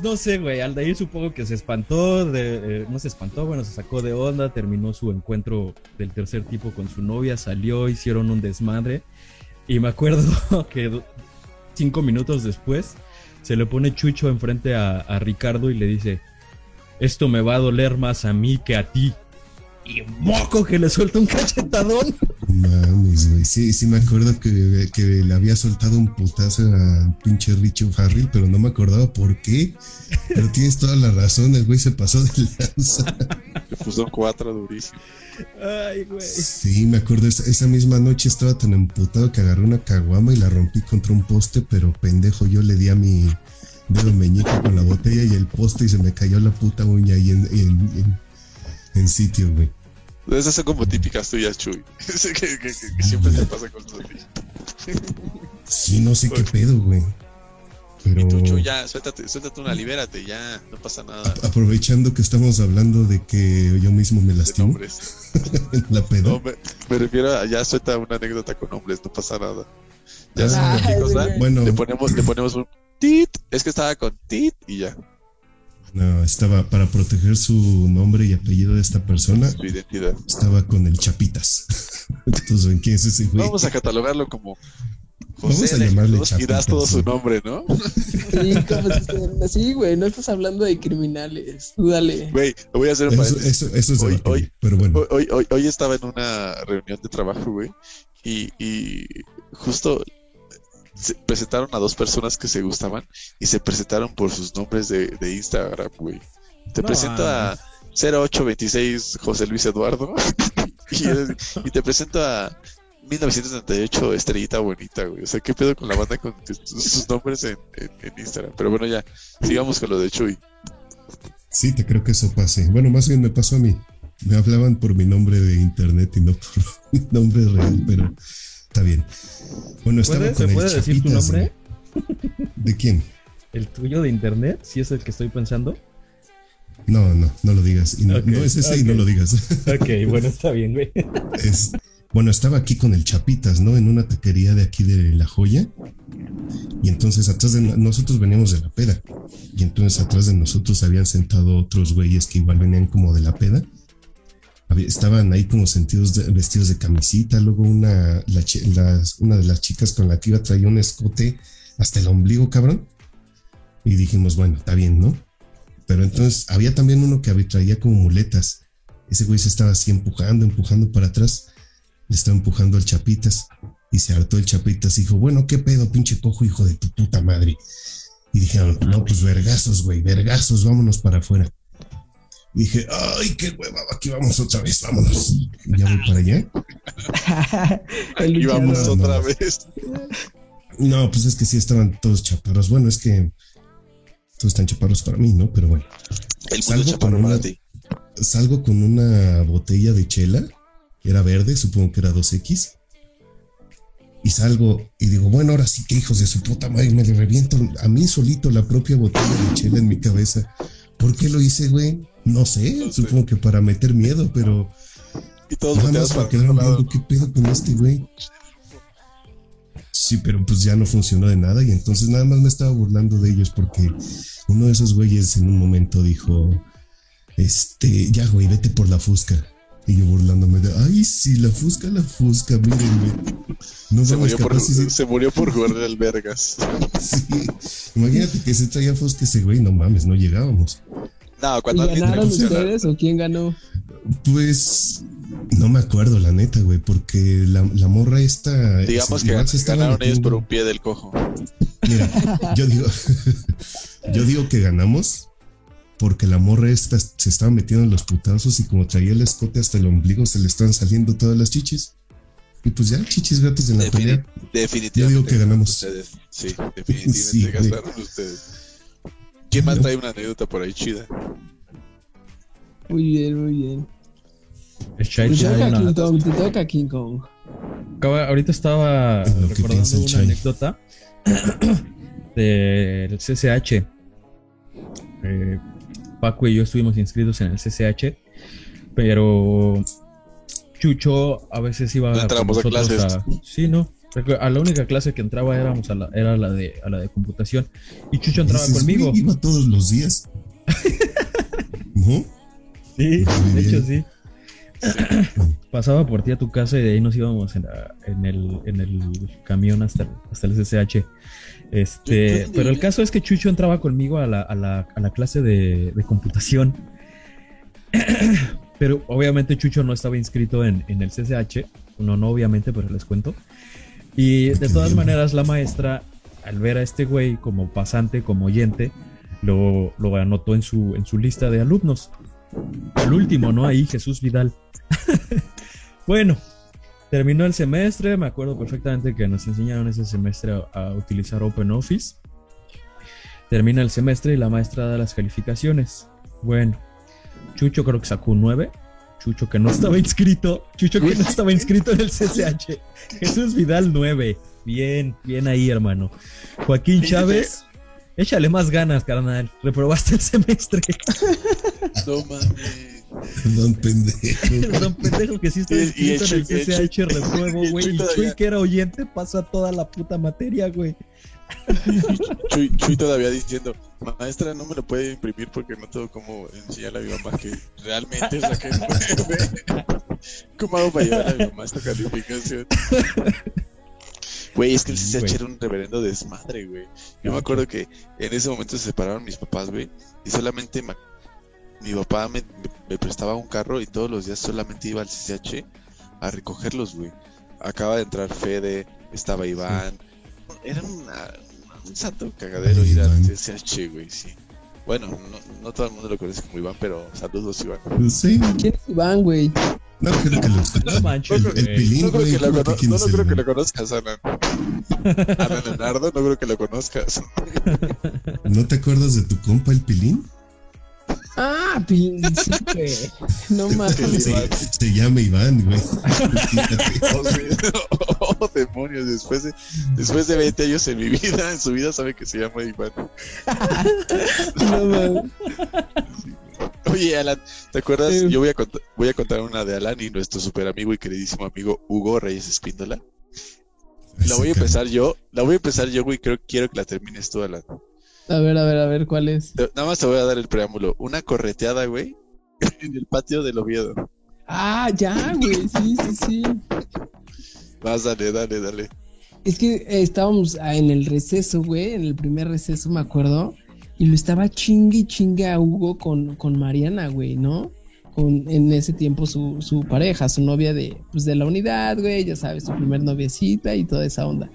no sé, güey, Aldair supongo que se espantó, de, eh, no se espantó, bueno, se sacó de onda, terminó su encuentro del tercer tipo con su novia, salió, hicieron un desmadre. Y me acuerdo que cinco minutos después se le pone Chucho enfrente a, a Ricardo y le dice, esto me va a doler más a mí que a ti. Y moco que le suelta un cachetadón. Mames, güey. Sí, sí me acuerdo que, que le había soltado un putazo al pinche Richie Farrell, pero no me acordaba por qué. Pero tienes toda la razón, el güey se pasó de lanza. Le puso cuatro durísimo. Ay, güey. Sí, me acuerdo, esa, esa misma noche estaba tan emputado que agarré una caguama y la rompí contra un poste, pero pendejo, yo le di a mi dedo meñique con la botella y el poste y se me cayó la puta uña ahí en, en, en, en sitio, güey. Esas son como típicas tuyas, Chuy. que, que- que- que siempre te pasa con tus Sí, no sé qué pedo, güey. Pero Y tú, Chuy, ya, suéltate, suéltate una, libérate, ya, no pasa nada. aprovechando que estamos hablando de que yo mismo me lastimo la peda. No, me, me refiero a ya suelta una anécdota con nombres, no pasa nada. Ya Ah, cosa. Bueno, Le ponemos, le ponemos un tit. Es que estaba con tit y ya, no, estaba para proteger su nombre y apellido de esta persona. su identidad. Estaba con el Chapitas. Entonces, ¿en quién es ese güey? Vamos a catalogarlo como Vamos José a llamarle Alejandro y das Chapitas, todo su sí. nombre, ¿no? Sí, como güey, no estás hablando de criminales. Dale. Güey, voy a hacer un Eso, paréntesis. eso, eso es Hoy- hoy- pero bueno. Hoy, hoy, hoy, hoy estaba en una reunión de trabajo, güey, y, y justo se presentaron a dos personas que se gustaban y se presentaron por sus nombres de, de Instagram, güey. Te No, presento a 0826 José Luis Eduardo y, te presento a 1998 Estrellita Bonita, güey. O sea, ¿qué pedo con la banda con sus nombres en, en- en Instagram? Pero bueno, ya, sigamos con lo de Chuy. Sí, te creo que eso pase. Bueno, más bien me pasó a mí. Me hablaban por mi nombre de internet y no por mi nombre real, pero está bien. Bueno, estaba ¿Puede- con ¿Se el puede decir tu nombre? ¿De, ¿De quién? ¿El tuyo de internet? Si es el que estoy pensando. No, no, no lo digas. Y no, es ese y no lo digas. Ok, bueno, está bien, güey. Es- bueno, estaba aquí con el Chapitas, ¿no? En una taquería de aquí de La Joya. Y entonces atrás de no- nosotros veníamos de la peda. Y entonces atrás de nosotros habían sentado otros güeyes que igual venían como de la peda. Estaban ahí como sentidos vestidos de camisita. Luego una, la una de las chicas con la que iba traía un escote hasta el ombligo, cabrón. Y dijimos, bueno, está bien, ¿no? Pero entonces había también uno que traía como muletas. Ese güey se estaba así empujando, empujando para atrás. Le estaba empujando al Chapitas. Y se hartó el Chapitas y dijo, bueno, ¿qué pedo, pinche cojo, hijo de tu puta madre? Y dijeron, no, pues vergazos, güey, vergazos, vámonos para afuera. Y dije, ay, qué hueva, aquí vamos otra vez, vámonos. Y ya voy para allá. Y vamos. No, otra no. vez. No, pues es que sí estaban todos chaparros. Bueno, es que todos están chaparros para mí, ¿no? Pero bueno. El Salgo con para una- ti. salgo con una botella de chela, era verde, supongo que era 2X. Y salgo y digo, bueno, ahora sí que hijos de su puta madre, me le reviento a mí solito la propia botella de chela en mi cabeza. ¿Por qué lo hice, güey? No sé, No sé. supongo que para meter miedo, pero Y todos nada más para quedar viendo qué pedo con este güey. Sí, pero pues ya no funcionó de nada y entonces nada más me estaba burlando de ellos porque uno de esos güeyes en un momento dijo, este, ya güey, vete por la fusca. Y yo burlándome de, ay, sí, la fusca, la fusca, mírenme. No Se murió, por, sí, se murió por jugarle al Vergas. sí. Imagínate que se traía fusca ese güey, no mames, no llegábamos. No, ¿Y cuando alguien te ganaron ustedes o quién ganó? Pues no me acuerdo, la neta, güey, porque la, la morra esta. Digamos que se ganaron ellos metiendo- por un pie del cojo. Mira, yo digo, yo digo que ganamos porque la morra esta se estaba metiendo en los putazos y como traía el escote hasta el ombligo se le estaban saliendo todas las chichis. Y pues ya, chichis gratis en la pelea. definitivamente. Yo digo que ganamos. Ustedes. Sí, definitivamente Sí, gastaron ustedes. ¿Quién más trae una anécdota por ahí chida? Muy bien, muy bien. El Chai Te toca King Kong, te toca King Kong. acaba, ahorita estaba lo recordando una Chai. anécdota del CCH. Eh, Paco y yo estuvimos inscritos en el CCH, pero Chucho a veces iba No a nosotros clases. a- Sí, no. A la única clase que entraba éramos a la, era la de, a la de computación. Y Chucho entraba conmigo. "Güey, Iba todos los días. ¿No? Sí, Muy de hecho sí. Pasaba por ti a tu casa y de ahí nos íbamos en, la- en el, en el camión hasta, el- hasta el SSH. Este, pero el caso es que Chucho entraba conmigo a la, a la- a la clase de, de computación. Pero obviamente Chucho no estaba inscrito en, en el CCH. No, no, obviamente, pero les cuento. Y de todas maneras, la maestra, al ver a este güey como pasante, como oyente, lo, lo anotó en su, en su lista de alumnos. El último, ¿no? Ahí, Jesús Vidal. bueno, terminó el semestre. Me acuerdo perfectamente que nos enseñaron ese semestre a, a utilizar OpenOffice. Termina el semestre y la maestra da las calificaciones. Bueno, Chucho creo que sacó un 9. Chucho que no estaba inscrito. Chucho que no estaba inscrito en el CCH. Jesús Vidal 9. Bien, bien ahí, hermano. Joaquín Chávez. Échale más ganas, carnal. Reprobaste el semestre. No mames. Perdón, pendejo. Perdón, pendejo, que sí está inscrito en el CCH repruebo, güey. Y Chuy, que era oyente, pasa toda la puta materia, güey. Chuy, Chuy todavía diciendo, maestra, no me lo puede imprimir porque no tengo cómo enseñarle a mi mamá que realmente saqué nueve". ¿Cómo hago para llevar a mi mamá esta calificación? Güey, es que el CCH era un reverendo desmadre, güey. Yo me acuerdo que en ese momento se separaron mis papás, güey, y solamente ma- mi papá me, me- me prestaba un carro y todos los días solamente iba al CCH a recogerlos, güey. Acaba de entrar Fede, estaba Iván. Era una- un santo cagadero ir al. CCH, güey, sí. Bueno, no, no todo el mundo lo conoce como Iván, pero saludos, Iván. Sí, ¿Quién es Iván, güey? no creo que lo No manches, El, pilín, No creo que, lo, ¿cómo cono- quién no, creo que lo conozcas, Alan. Alan Leonardo, no creo que lo conozcas. ¿No te acuerdas de tu compa el pilín? Ah, pin- sí, güey. No mames. Se, se llama Iván, güey. Oh. Oh, demonios, después de, después de 20 años en mi vida, en su vida sabe que se llama Iván. No mames. Oye, Alan, ¿te acuerdas? Sí. Yo voy a, cont- voy a contar una de Alan y nuestro super amigo y queridísimo amigo Hugo Reyes Espíndola. La voy a empezar yo, la voy a empezar yo, güey, creo, quiero que la termines tú, Alan. A ver, a ver, a ver, ¿cuál es? Nada más te voy a dar el preámbulo. Una correteada, güey, en el patio del Oviedo. Ah, ya, güey, sí, sí, sí. Vas, dale, dale, dale. Es que eh, estábamos ah, en el receso, güey, en el primer receso, me acuerdo, y lo estaba chingue y chingue a Hugo con, con Mariana, güey, ¿no? Con en ese tiempo su, su pareja, su novia de, pues, de la unidad, güey, ya sabes, su primer noviecita y toda esa onda.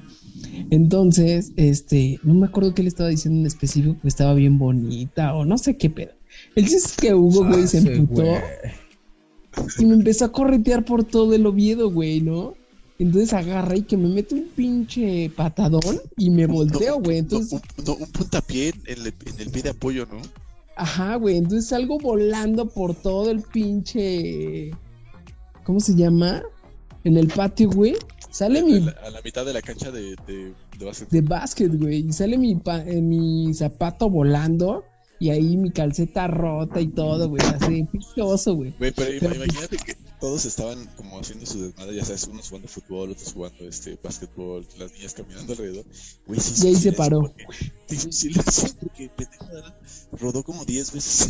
Entonces, este, no me acuerdo qué le estaba diciendo en específico, que estaba bien bonita o no sé qué pedo. El chiste es que Hugo, güey, se Ah, emputó güey. y me empezó a corretear por todo el Oviedo, güey, ¿no? Entonces agarra y que me mete un pinche patadón y me volteo, güey. No, Entonces, un, no, un puntapié en el, en el pie de apoyo, ¿no? ajá, güey. Entonces salgo volando por todo el pinche. ¿Cómo se llama? En el patio, güey. Sale mi la, a la mitad de la cancha de, de, de básquet. de básquet, güey. Y sale mi, pa- eh, mi zapato volando. Y ahí mi calceta rota y todo, güey. Así, pinche oso, güey. Güey, pero Pero- imagínate que todos estaban como haciendo su desmadre, ya sabes, unos jugando fútbol, otros jugando este básquetbol, las niñas caminando alrededor. Güey, sí, Y ahí sí, se paró. porque- Sí, porque pendejo rodó como 10 veces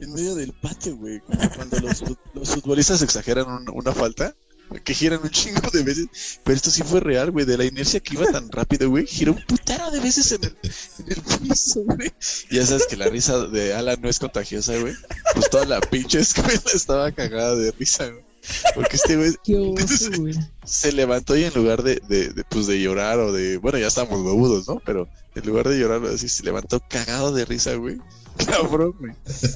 en medio del patio, güey. Cuando los, fut- los futbolistas exageran un- una falta, que giran un chingo de veces, pero esto sí fue real, güey, de la inercia que iba tan rápido, güey, giró un putero de veces en el, en el piso, güey. Y ya sabes que la risa de Alan no es contagiosa, güey. Pues toda la pinche escuela estaba cagada de risa, güey. Porque este güey se levantó y en lugar de, de, de, pues de llorar o de, bueno, ya estábamos huevudos, ¿no? Pero en lugar de llorar así, se levantó cagado de risa, güey. Cabrón, güey.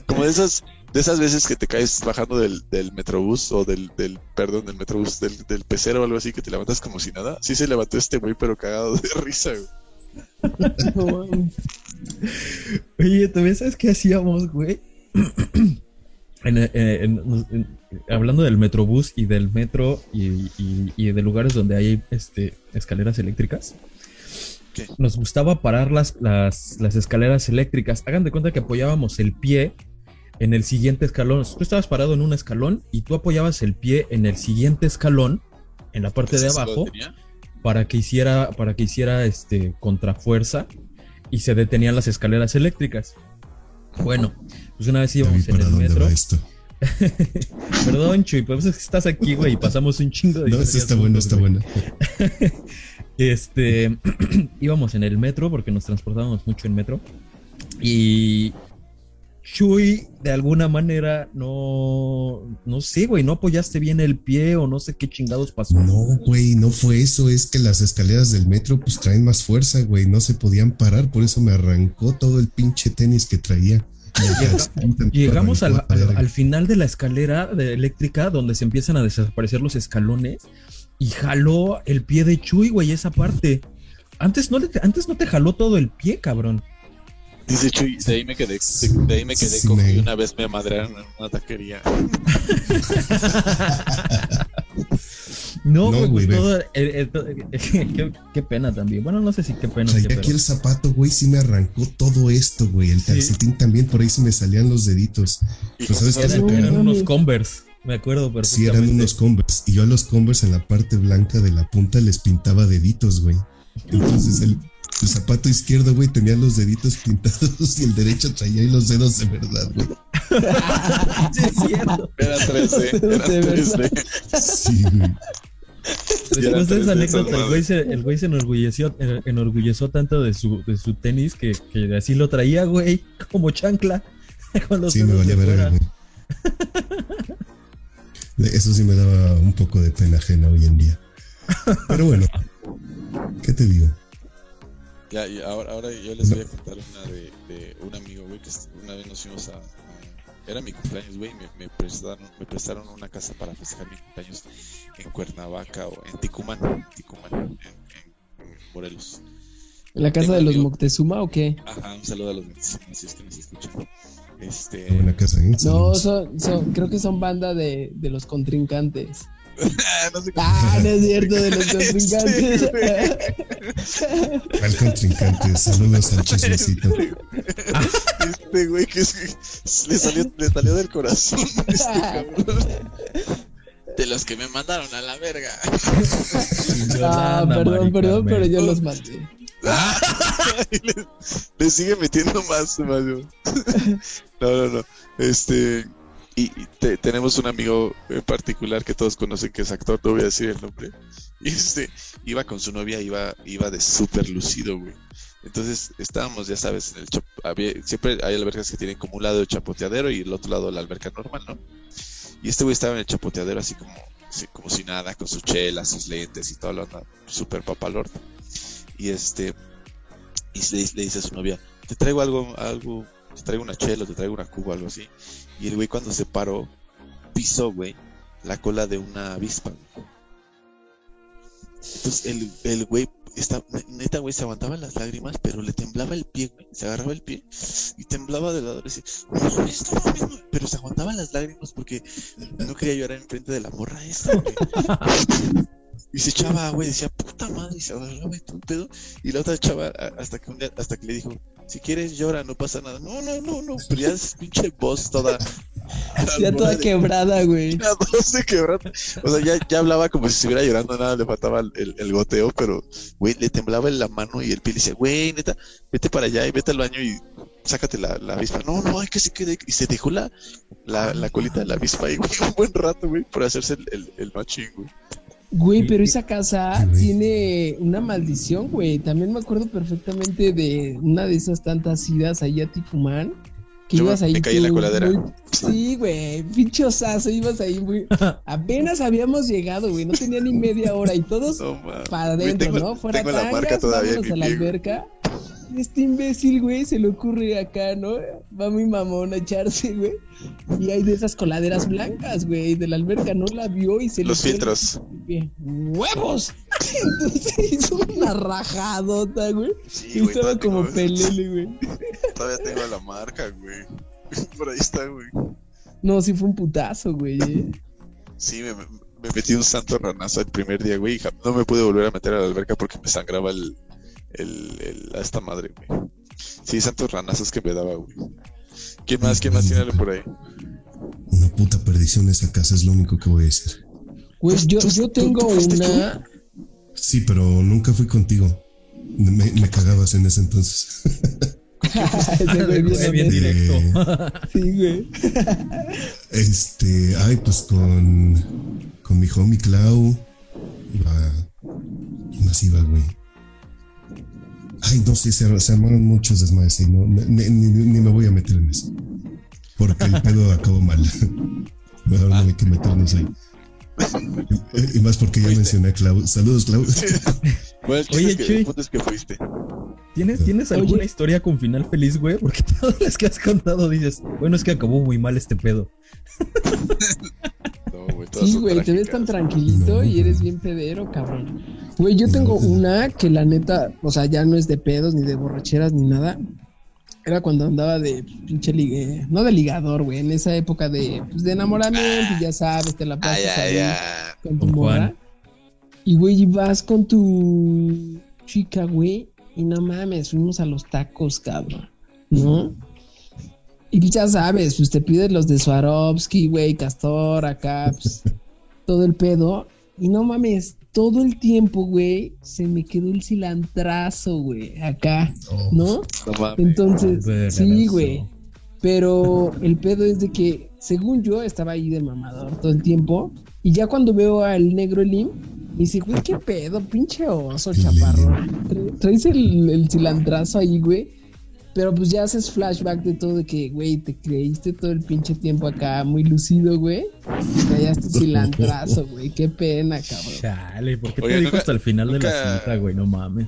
Como de esas, de esas veces que te caes bajando del, del metrobús o del, del, perdón, del metrobús, del, del pecero o algo así, que te levantas como si nada. Sí se levantó este güey, pero cagado de risa, güey. No. Oye, ¿también sabes qué hacíamos, güey? en, eh, en- en- hablando del metrobús y del metro y, y, de lugares donde hay este, escaleras eléctricas, nos gustaba parar las, las, las, escaleras eléctricas. Hagan de cuenta que apoyábamos el pie en el siguiente escalón. Tú estabas parado en un escalón y tú apoyabas el pie en el siguiente escalón, en la parte de abajo, para que hiciera, para que hiciera este contrafuerza y se detenían las escaleras eléctricas. Bueno, pues una vez íbamos en el metro. Perdón, Chuy, pues estás aquí, güey, y pasamos un chingo de. No, está bueno, está bueno. este, íbamos en el metro porque nos transportábamos mucho en metro. Y Chuy, de alguna manera, no, no sé, güey, no apoyaste bien el pie o no sé qué chingados pasó. No, güey, no fue eso, es que las escaleras del metro pues traen más fuerza, güey, no se podían parar, por eso me arrancó todo el pinche tenis que traía. Llegamos al, al, final de la escalera de eléctrica donde se empiezan a desaparecer los escalones y jaló el pie de Chuy, güey, esa parte. Antes no, antes no te jaló todo el pie, cabrón. Dice Chuy, de ahí me quedé, de, ahí me quedé con que una vez me madrearon en una taquería. No, güey, todo, qué, pena también. Bueno, no sé si qué pena. aquí el zapato, güey, sí me arrancó todo esto, güey. El calcetín también, por ahí se me salían los deditos. Pues, ¿sabes eran, eran unos Converse, me acuerdo perfectamente. Sí, eran unos Converse. Y yo a los Converse en la parte blanca de la punta les pintaba deditos, güey. Entonces el, el zapato izquierdo, güey, tenía los deditos pintados y el derecho traía ahí los dedos de verdad, güey. sí, es cierto. Era 13, era 13. Sí, güey. Después de esa anécdota, el güey, se, el güey se enorgulleció, eh, enorgulleció tanto de su, de su tenis que, que así lo traía, güey, como chancla. Con los sí, me valía verga, güey. Eso sí me daba un poco de pena ajena hoy en día. Pero bueno, ¿qué te digo? Ya, y ahora, ahora yo les voy a contar una de, de un amigo, güey, que una vez nos fuimos a, era mi cumpleaños, güey, me, me, prestaron, me prestaron una casa para festejar mi cumpleaños en Cuernavaca o en Ticumán, Ticumán, en, en Morelos. ¿En la casa de los Moctezuma o qué? Ajá, un saludo a los Moctezuma, si es que nos escuchan. Este... Buena casa. No, son, son, creo que son banda de, de los contrincantes. no sé ah, no es cierto, de los contrincantes. Al contrincante, saludos al chismecito. Este güey que, es, le, salió, le salió del corazón. Este cabrón. De los que me mandaron a la verga. ah, perdón, perdón, pero yo los maté. le, le, sigue metiendo más, más. No, no, no. Este y, tenemos un amigo en particular que todos conocen que es actor, no voy a decir el nombre. Y este iba con su novia, iba, iba de súper lucido, güey. Entonces estábamos, ya sabes, en el había, siempre hay albercas que tienen como un lado el chapoteadero y el otro lado la alberca normal, ¿no? Y este güey estaba en el chapoteadero así como, como si nada, con su chela, sus lentes y todo lo anda, súper papalor. Y este, y le, le, dice a su novia, te traigo algo, algo, te traigo una chela, te traigo una cuba, algo así. Y el güey cuando se paró, pisó, güey, la cola de una avispa. Entonces el, el güey, está, neta, güey, se aguantaba las lágrimas, pero le temblaba el pie, güey. Se agarraba el pie y temblaba de lado. Y pero se aguantaba las lágrimas porque no quería llorar enfrente de la morra esta. Y se echaba, güey, decía, puta madre, y se agarraba y todo el pedo. Y la otra chava, hasta que un día, hasta que le dijo, si quieres llora, no pasa nada. No, no, no, no, pero ya es pinche voz toda. Ya toda quebrada, güey. Ya toda quebrada. O sea, ya, ya hablaba como si estuviera llorando, nada, le faltaba el, el, goteo, pero, güey, le temblaba en la mano y el pie le decía, güey, neta, vete para allá y vete al baño y sácate la, la avispa. No, no, hay que se quede. Y se dejó la, la, la colita de la avispa ahí, güey, un buen rato, güey, por hacerse el, el, el machín, güey. Güey, pero esa casa tiene una maldición, güey. También me acuerdo perfectamente de una de esas tantas idas ahí a Ticumán. Que ibas ahí. Me caí en la coladera. Sí, güey. Pinchosazo, ibas ahí muy. Apenas habíamos llegado, güey. No tenía ni media hora y todos para adentro, ¿no? Fuera tengo la marca todavía a la alberca este imbécil, güey, se le ocurre acá, ¿no? Va mi mamón a echarse, güey. Y hay de esas coladeras blancas, güey, de la alberca, no la vio y se Los filtros. ¡Huevos! Entonces hizo una rajadota, güey. Sí, y estaba como pelele, güey. Todavía tengo la marca, güey. Por ahí está, güey. No, sí fue un putazo, güey. eh. Sí, me, me metí un santo ranazo el primer día, güey. No me pude volver a meter a la alberca porque me sangraba el, el, el- a esta madre, güey. Sí, santos ranazos que me daba, güey. ¿Quién más? ¿Quién más tiene por ahí? Una puta perdición esa casa, es lo único que voy a decir. Güey, yo, ¿Tú- yo tú- tengo tú una. Sí, pero nunca fui contigo. Me, me cagabas en ese entonces. Güey bien bien. Sí, güey. Este, ay, pues con, con mi homie Clau. Iba, ¿Quién más iba, güey? Ay, no sé, se, se armaron muchos desmadres y no, ni, ni- ni me voy a meter en eso. Porque el pedo acabó mal. Mejor no hay que meternos ahí. Y, y más porque ya Fuiste. mencioné a Clau. Saludos, Clau. Bueno, Oye, que, Chuy. es que fuiste. ¿Tienes, ¿Tienes alguna Oye. historia con final feliz, güey? Porque todas las que has contado dices, bueno, es que acabó muy mal este pedo. No, güey, todas Sí, güey, te ves tan tranquilito No, y eres bien pedero, cabrón. Güey, yo tengo una que la neta, o sea, ya no es de pedos, ni de borracheras, ni nada. Era cuando andaba de pinche ligue, no de ligador, güey, en esa época de, pues, de enamoramiento, y ya sabes, te la Ay, pasas ay, ahí ay. con tu morra. Y güey, y vas con tu chica, güey, y no mames, fuimos a los tacos, cabrón, ¿no? Y ya sabes, pues te pides los de Swarovski, güey, Castor, acá, pues, todo el pedo. Y no mames, todo el tiempo, güey, se me quedó el cilantrazo, güey, acá, Oh, ¿no? Entonces, sí, güey. Pero el pedo es de que, según yo, estaba ahí de mamador todo el tiempo. Y ya cuando veo al negro Elim, me dice, güey, qué pedo, pinche oso, chaparro. Tra- Traes el, el cilantrazo ahí, güey. Pero pues ya haces flashback de todo de que, güey, te creíste todo el pinche tiempo acá muy lucido, güey. Y callaste cilantrazo, güey. Qué pena, cabrón. Chale, ¿por qué Oye, te dijo hasta el final de la cita, güey? No mames.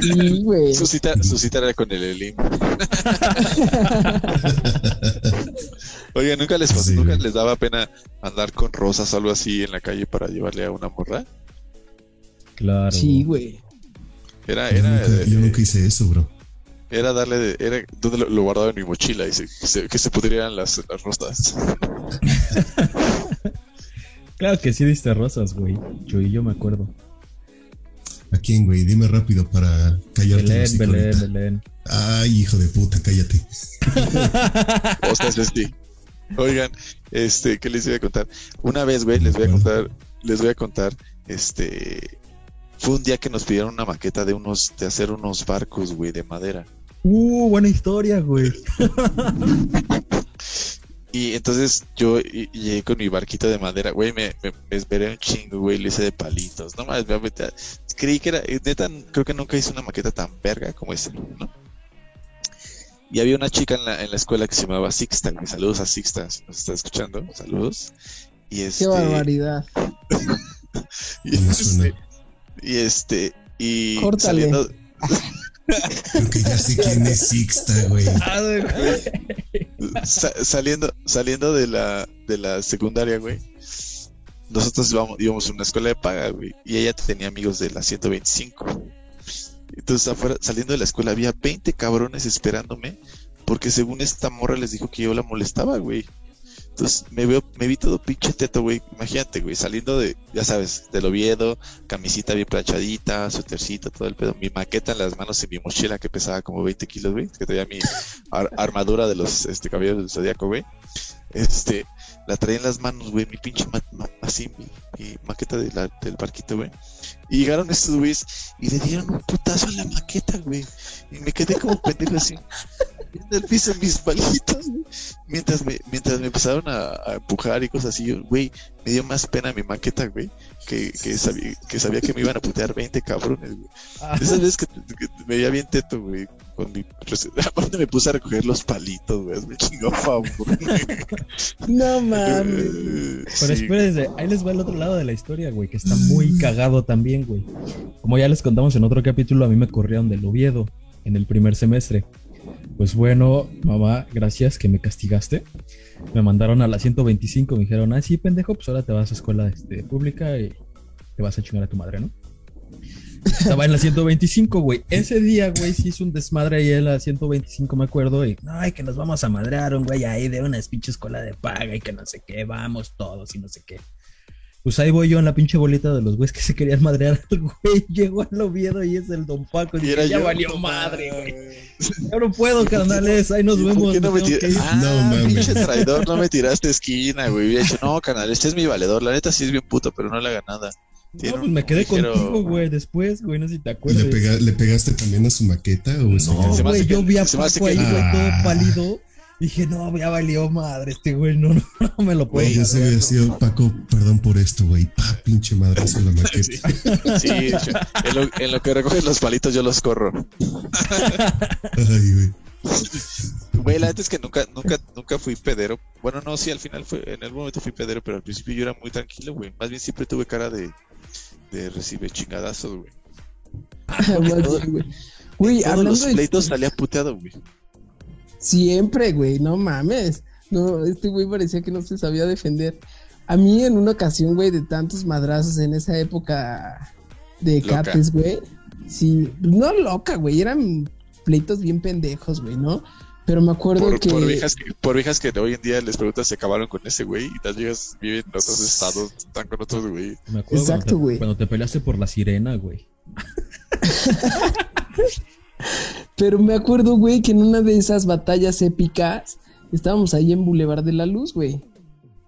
Sí, güey. Su cita, su cita era con el Elim. Oye, ¿nunca les, Sí, ¿nunca güey. les daba pena andar con rosas o algo así en la calle para llevarle a una morra? Claro. Sí, güey. Era, yo, era, nunca, yo nunca hice eso, bro. Era darle, de- era donde lo, lo guardaba en mi mochila y se, que se, que se pudrieran las, las rosas. Claro que sí diste rosas, güey. Yo y yo me acuerdo. ¿A quién, güey? Dime rápido para callarte el Belén, Belén, ahorita. Belén. Ay, hijo de puta, cállate. Ostras, este. Oigan, este, ¿qué les iba a contar? Una vez, güey, les voy a contar, les voy a contar, este, fue un día que nos pidieron una maqueta de unos, de hacer unos barcos, güey, de madera. Uh, buena historia, güey. Y entonces yo y- y llegué con mi barquito de madera, güey, me, me, me esperé un chingo, güey, lo hice de palitos. No más, creí que era, eh, neta, creo que nunca hice una maqueta tan verga como esa, ¿no? Y había una chica en la, en la escuela que se llamaba Sixta, güey. Saludos a Sixta, si nos está escuchando, saludos. Y este, Qué barbaridad. y este. Y este, y Córtale. saliendo, Creo que ya sé quién es Sixta, güey. sa- saliendo, saliendo de la, de la secundaria, güey. Nosotros íbamos, íbamos a una escuela de paga, güey. Y ella tenía amigos de la 125. Entonces, afuera, saliendo de la escuela, había 20 cabrones esperándome. Porque según esta morra les dijo que yo la molestaba, güey. Entonces me veo, me vi todo pinche teto, güey. Imagínate, güey, saliendo de, ya sabes, del Oviedo, camisita bien planchadita, suétercito, todo el pedo. Mi maqueta en las manos y mi mochila que pesaba como 20 kilos, güey. Que traía mi ar- armadura de los este, caballeros del zodiaco, güey. Este, la traía en las manos, güey, mi pinche ma- así, mi, maqueta del barquito, güey. Y llegaron estos güeyes y le dieron un putazo a la maqueta, güey. Y me quedé como pendejo así, viendo el piso en mis palitos, güey. Mientras me, mientras me empezaron a, a empujar y cosas así, güey, me dio más pena mi maqueta, güey, que, que, sabía, que sabía que me iban a putear 20 cabrones, güey. Esas veces que, que me veía bien teto, güey, con mi... Aparte me puse a recoger los palitos, güey, me chingó a favor. No mames. Eh, Pero sí. espérense, ahí les va el otro lado de la historia, güey, que está muy cagado también, güey. Como ya les contamos en otro capítulo, a mí me corrieron del Oviedo en el primer semestre. Pues bueno, mamá, gracias que me castigaste. Me mandaron a la 125, me dijeron, ah, sí, pendejo, pues ahora te vas a escuela este, pública y te vas a chingar a tu madre, ¿no? Estaba en la 125, güey. Ese día, güey, sí hizo un desmadre ahí en la 125, me acuerdo. Y, ay, que nos vamos a madrear un güey ahí de una pinche escuela de paga y que no sé qué, vamos todos y no sé qué. Pues ahí voy yo en la pinche bolita de los güeyes que se querían madrear al güey. Llegó al Oviedo y es el Don Paco. Y, ya valió madre, güey. Yo no puedo, carnales. Ahí nos vemos. no me ah, no, pinche traidor, no me tiraste esquina, güey. Hubiera dicho, no, canal, este es mi valedor. La neta sí es bien puto, pero no le haga nada. No, pues me quedé contigo, güey, después, güey, no sé si te acuerdas. ¿Le, ¿Le, pegaste también a su maqueta o eso? No, güey, yo vi a Paco ahí, güey, todo ah. pálido Dije, no, ya valió madre este güey, no, no, no me lo puedo. Güey, ese había sido Paco, perdón por esto, güey. Pa, pinche madre, eso la maqueta. Sí, en, lo, en, lo, que recoges los palitos yo los corro. Ay, güey. Güey, la neta es que nunca, nunca, nunca fui pedero. Bueno, no, sí, al final fue, en algún momento fui pedero, pero al principio yo era muy tranquilo, güey. Más bien siempre tuve cara de, de recibir chingadazos, güey. Güey, todos los pleitos salía puteado, güey. Siempre, güey, no mames. No, este güey parecía que no se sabía defender. A mí en una ocasión, güey, de tantos madrazos en esa época de cates, güey. Sí, no loca, güey, eran pleitos bien pendejos, güey, ¿no? Pero me acuerdo que... Por viejas que... Por viejas que hoy en día les preguntas si acabaron con ese güey y las viejas viven en otros estados, están con otros güey. Me acuerdo Exacto, güey. Cuando te peleaste por la sirena, güey. Pero me acuerdo, güey, que en una de esas batallas épicas estábamos ahí en Boulevard de la Luz, güey.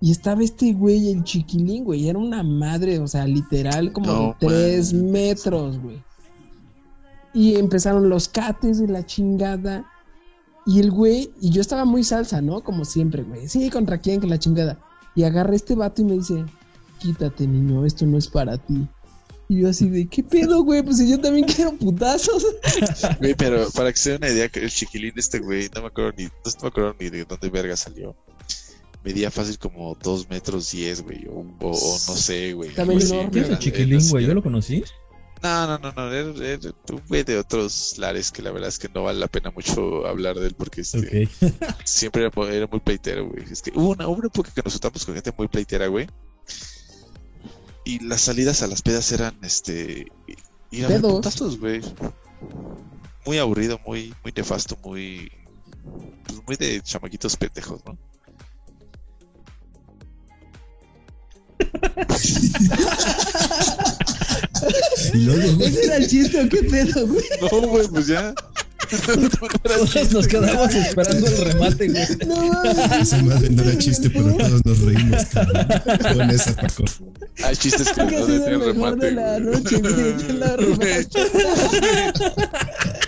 Y estaba este güey, el chiquilín, güey. Era una madre, o sea, literal, como de tres metros, güey. Y empezaron los cates de la chingada. Y el güey, y yo estaba muy salsa, ¿no? Como siempre, güey. Sí, contra quién, que la chingada. Y agarra este vato y me dice: Quítate, niño, esto no es para ti. Y yo así de, ¿qué pedo, güey? Pues yo también quiero putazos. Güey, pero para que se den una idea, el chiquilín este güey, no me acuerdo ni, no me acuerdo ni de dónde verga salió. Medía fácil como 2 metros 10, güey, o, no sé, güey. También el chiquilín, güey? ¿Yo lo conocí? No, no, no, no, era, un güey de otros lares que la verdad es que no vale la pena mucho hablar de él porque este, siempre era, era, muy pleitero, güey. Es que hubo una, hubo una época que nos juntamos con gente muy pleitera, güey y las salidas a las pedas eran este ir a putazos, güey. Muy aburrido, muy, muy nefasto, muy pues muy de chamaquitos pendejos, ¿no? ¿Ese era el chiste o qué pedo, güey? No, güey, pues ya. Todos nos quedamos esperando el remate, güey. No, Esa madre no era chiste, pero todos nos reímos, cabrón. Con esa, Paco. Hay chistes que no tienen remate. De la noche,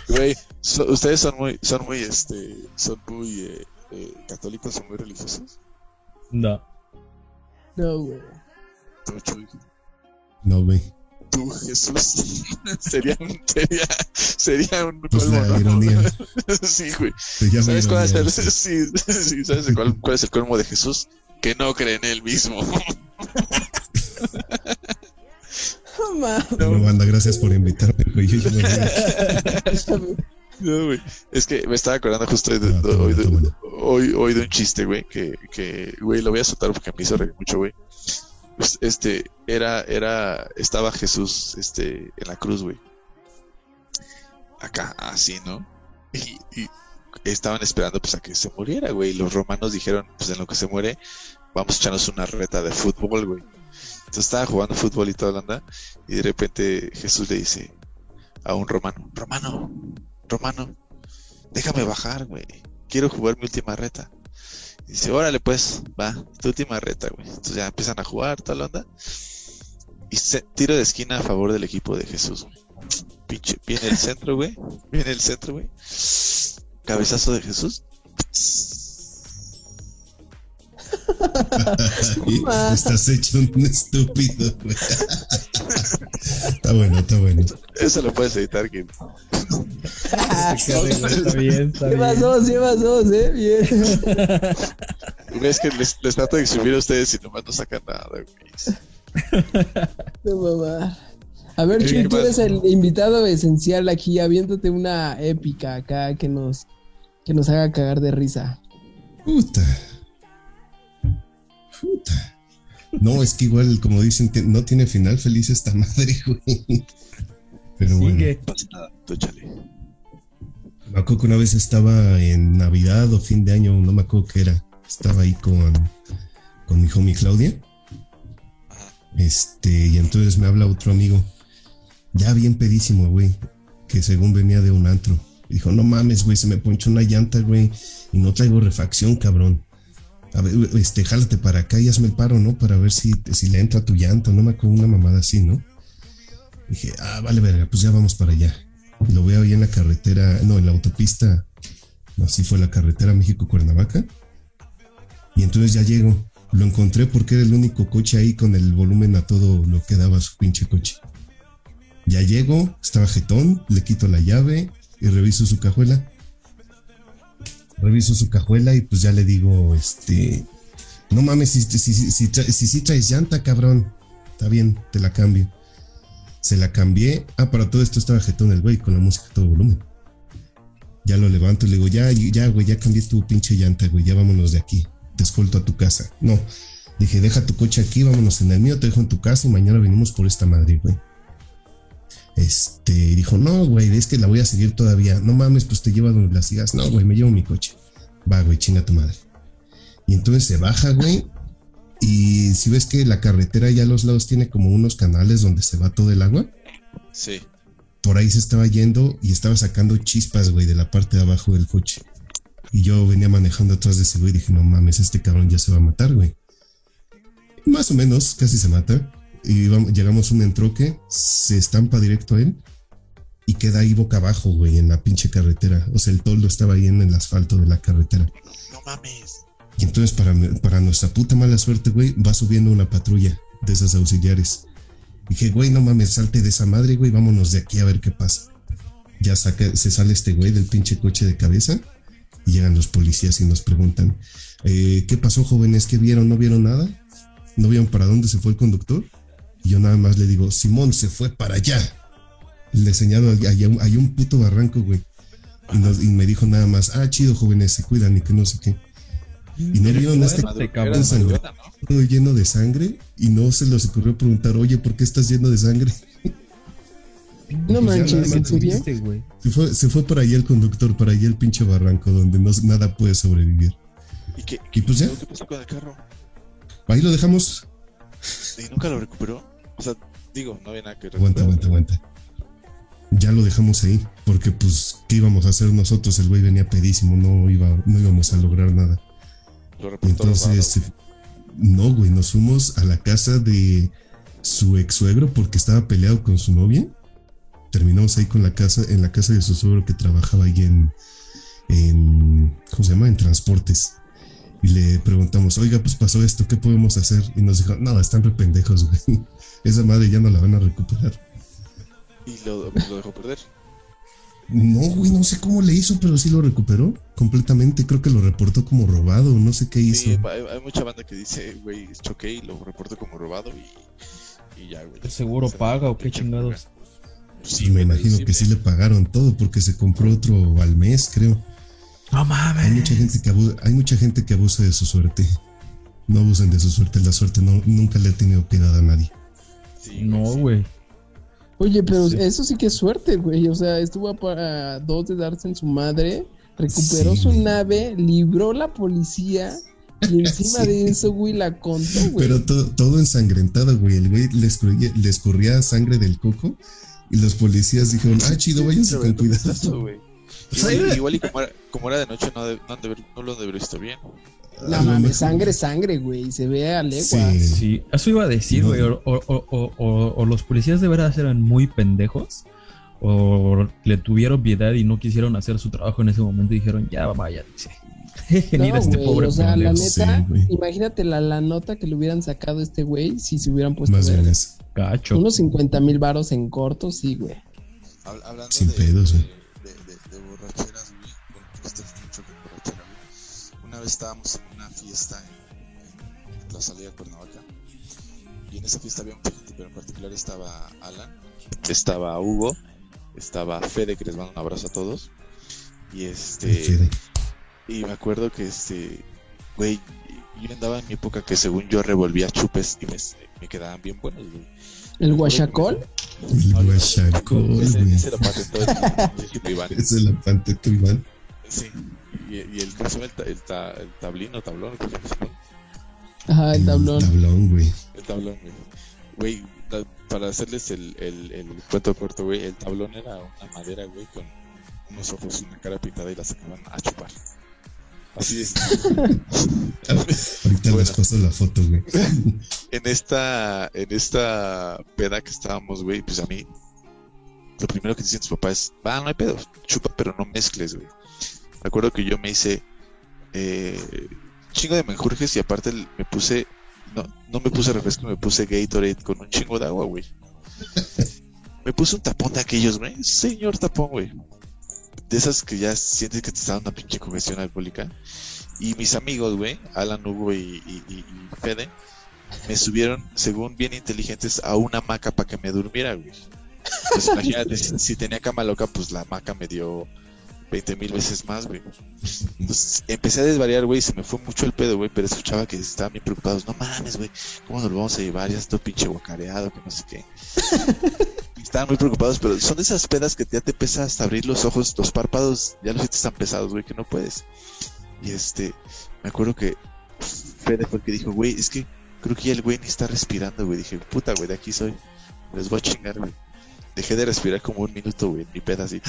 güey, ustedes son muy, son muy, este, son muy eh, eh, católicos, son muy religiosos. No. No, güey. No, güey tú, Jesús. sería un, sería, sería un pues colmo, ironía. sí, güey. ¿Sabes cuál es el, sí, sí, ¿sabes cuál, cuál es el colmo de Jesús? Que no cree en él mismo. no, banda, gracias por invitarme, güey. No, güey. Es que me estaba acordando justo de, ah, hoy, de, hoy, hoy, de un chiste, güey, que, que, güey, lo voy a soltar porque me hizo reír mucho, güey. Pues, este, era, era, estaba Jesús, este, en la cruz, güey. Acá, así, ¿no? Y, estaban esperando, pues, a que se muriera, güey. Y los romanos dijeron, pues, en lo que se muere, vamos a echarnos una reta de fútbol, güey. Entonces estaba jugando fútbol y toda la anda, y de repente Jesús le dice a un romano, romano, romano, déjame bajar, güey. Quiero jugar mi última reta. Dice, órale pues, va, tu última reta, güey. Entonces ya empiezan a jugar, toda la onda. Y tiro de esquina a favor del equipo de Jesús, güey. Pinche, viene el centro, güey. Viene el centro, güey. Cabezazo de Jesús. Estás hecho un estúpido, está bueno, está bueno. Eso lo puedes editar, Kim. está bien, está llevas bien. dos, llevas dos, eh, bien. Es que les, les trato de exhibir a ustedes y nomás no sacan nada, güey. No mamá. A ver, Chuy, tú eres el invitado esencial aquí. Aviéntate una épica acá que nos, que nos haga cagar de risa. Puta. No, es que igual, como dicen, no tiene final feliz esta madre, güey. Pero bueno. Sigue. No pasa nada, tú échale. Me acuerdo que una vez estaba en Navidad o fin de año, no me acuerdo qué era. Estaba ahí con, con mi homie Claudia. Ajá. Este, y entonces me habla otro amigo, ya bien pedísimo, güey, que según venía de un antro. Y dijo, no mames, güey, se me ponchó una llanta, güey, y no traigo refacción, cabrón. A ver, este, jálate para acá y hazme el paro, ¿no? Para ver si, si le entra tu llanta, no me acuerdo una mamada así, ¿no? Dije, ah, vale, verga, pues ya vamos para allá. Lo veo ahí en la carretera, no, en la autopista, no, así fue la carretera México-Cuernavaca. Y entonces ya llego. Lo encontré porque era el único coche ahí con el volumen a todo lo que daba su pinche coche. Ya llego, estaba jetón, le quito la llave y reviso su cajuela. Reviso su cajuela y pues ya le digo, este, no mames, si, si, si, si, si traes llanta, cabrón. Está bien, te la cambio. Se la cambié. Ah, para todo esto estaba jetón el güey con la música a todo volumen. Ya lo levanto y le digo, ya, ya, güey, ya cambié tu pinche llanta, güey, ya vámonos de aquí. Te escolto a tu casa. No. Dije, deja tu coche aquí, vámonos en el mío, te dejo en tu casa y mañana venimos por esta madre, güey. Este, dijo, no, güey, es que la voy a seguir todavía. No mames, pues te lleva donde la sigas. No, güey, me llevo mi coche. Va, güey, chinga tu madre. Y entonces se baja, güey. Y si ves que la carretera ya a los lados tiene como unos canales donde se va todo el agua, Sí. por ahí se estaba yendo y estaba sacando chispas, güey, de la parte de abajo del coche. Y yo venía manejando atrás de ese güey y dije, no mames, este cabrón ya se va a matar, güey. Más o menos, casi se mata. Y vamos- llegamos a un entroque, se estampa directo a él y queda ahí boca abajo, güey, en la pinche carretera. O sea, el toldo estaba ahí en el asfalto de la carretera. No mames. Y entonces, para, para nuestra puta mala suerte, güey, va subiendo una patrulla de esas auxiliares. Dije, güey, no mames, salte de esa madre, güey, vámonos de aquí a ver qué pasa. Ya saca, se sale este güey del pinche coche de cabeza y llegan los policías y nos preguntan, eh, ¿qué pasó, jóvenes? ¿Qué vieron? ¿No vieron nada? ¿No vieron para dónde se fue el conductor? Y yo nada más le digo, Simón se fue para allá. Le señalo, hay un, hay un puto barranco, güey. Y, nos- y me dijo nada más, ah, chido, jóvenes, se cuidan y que no sé qué. Y no vieron este cabrón. madrugada, ¿no? lleno de sangre y no se les ocurrió preguntar, oye, ¿por qué estás lleno de sangre? No manches, ¿en serio? Se fue, se fue para allá el conductor, para allá el pinche barranco donde no, nada puede sobrevivir. ¿Y qué, Y pues ya. luego qué pasó con el carro? Ahí lo dejamos. ¿Y nunca lo recuperó? O sea, digo, no había nada que Aguanta, aguanta, aguanta. Ya lo dejamos ahí, porque pues, ¿qué íbamos a hacer nosotros? El güey venía pedísimo, no, iba, no íbamos a lograr nada. Lo entonces, robado. no, güey, nos fuimos a la casa de su ex suegro porque estaba peleado con su novia. Terminamos ahí con la casa, en la casa de su suegro que trabajaba ahí en, en ¿cómo se llama? En transportes. Y le preguntamos, oiga, pues pasó esto, ¿qué podemos hacer? Y nos dijo, no, están re pendejos, güey. Esa madre ya no la van a recuperar. Y lo, lo dejó perder. No, güey, no sé cómo le hizo, pero sí lo recuperó completamente. Creo que lo reportó como robado, no sé qué hizo. Sí, hay, hay mucha banda que dice, güey, choqué y lo reporto como robado y, y ya, güey. ¿El seguro O sea, paga o qué chingados? Sí, me imagino que sí le pagaron todo porque se compró otro al mes, creo. No Hay mames. mucha gente que abusa, hay mucha gente que abusa de su suerte. No abusen de su suerte, la suerte no, nunca le ha tenido piedad a nadie. Sí, No, sí. güey. Oye, pero Sí. eso sí que es suerte, güey. O sea, estuvo a para dos de darse en su madre, recuperó Sí, su nave, libró la policía y encima Sí. de eso, güey, la contó, güey. Pero to- todo ensangrentado, güey. El güey le escurría, le escurría sangre del coco y los policías dijeron, ah, chido, váyanse con cuidado. eso, güey. Igual, igual y como era, como era de noche, no, de- no, han de ver- no lo han de haber visto bien. A lo mames, sangre, sangre, güey. Se ve a legua. Sí. Sí, eso iba a decir, No. güey. O, o- o- o- o- o los policías de verdad eran muy pendejos. O le tuvieron piedad y no quisieron hacer su trabajo en ese momento y dijeron, ya vaya, dice. Mira No, este güey, pobre o sea, la pendejo. Sí, neta, güey. imagínate la, la nota que le hubieran sacado a este güey si se hubieran puesto Más verga. vergas. Gacho. Unos 50 mil varos en corto, sí, güey. Hab- hablando Sin de, pedos, de, güey. de, de- de borracheras, güey. Bueno, tú estás mucho con borrachera, güey. Una vez estábamos en fiesta en, en la salida de Cuernavaca. Y en esa fiesta había mucha gente, pero en particular estaba Alan, estaba Hugo, estaba Fede, que les mando un abrazo a todos. Y este. Fede. Y me acuerdo que este, güey, yo andaba en mi época que según yo revolvía chupes y me, me quedaban bien buenos, güey. ¿El guachacol? El guachacol, güey. ese lo patentó el, el Iván. Ese es la patentó Iván. Sí. Y, y el, ¿cómo se llama? El, ta- el, ta- el tablín o tablón, ¿cómo se llama? Ajá, el tablón. tablón, güey. El tablón, güey. Güey, para hacerles el, el, el cuento corto, güey, el tablón era una madera, güey, con unos ojos y una cara pintada y la sacaban a chupar. Así es. Ahorita Bueno. les paso la foto, güey. en esta en esta peda que estábamos, güey, pues a mí lo primero que dicen tus papás es, va, no hay pedo, chupa, pero no mezcles, güey. Me acuerdo que yo me hice eh, chingo de menjurjes y aparte me puse, no, no me puse refresco, me puse Gatorade con un chingo de agua, güey. Me puse un tapón de aquellos, güey. Señor tapón, güey. De esas que ya sientes que te está dando una pinche congestión alcohólica. Y mis amigos, güey, Alan, Hugo y, Fede, me subieron, según bien inteligentes, a una hamaca para que me durmiera, güey. Pues imagínate, si tenía cama loca, pues la hamaca me dio 20 mil veces más, güey. Entonces empecé a desvariar, güey, se me fue mucho el pedo, güey, pero escuchaba que estaban bien preocupados. No mames, güey, ¿cómo nos lo vamos a llevar? Ya está pinche guacareado, que no sé qué. Estaban muy preocupados, pero son de esas pedas que ya te empiezas hasta abrir los ojos, los párpados, ya los sientes tan pesados, güey, que no puedes. Y este, me acuerdo que Fede fue el que dijo, güey, es que creo que ya el güey ni está respirando, güey. Dije, puta, güey, de aquí soy. Les voy a chingar, güey. Dejé de respirar como un minuto, güey, mi peda así.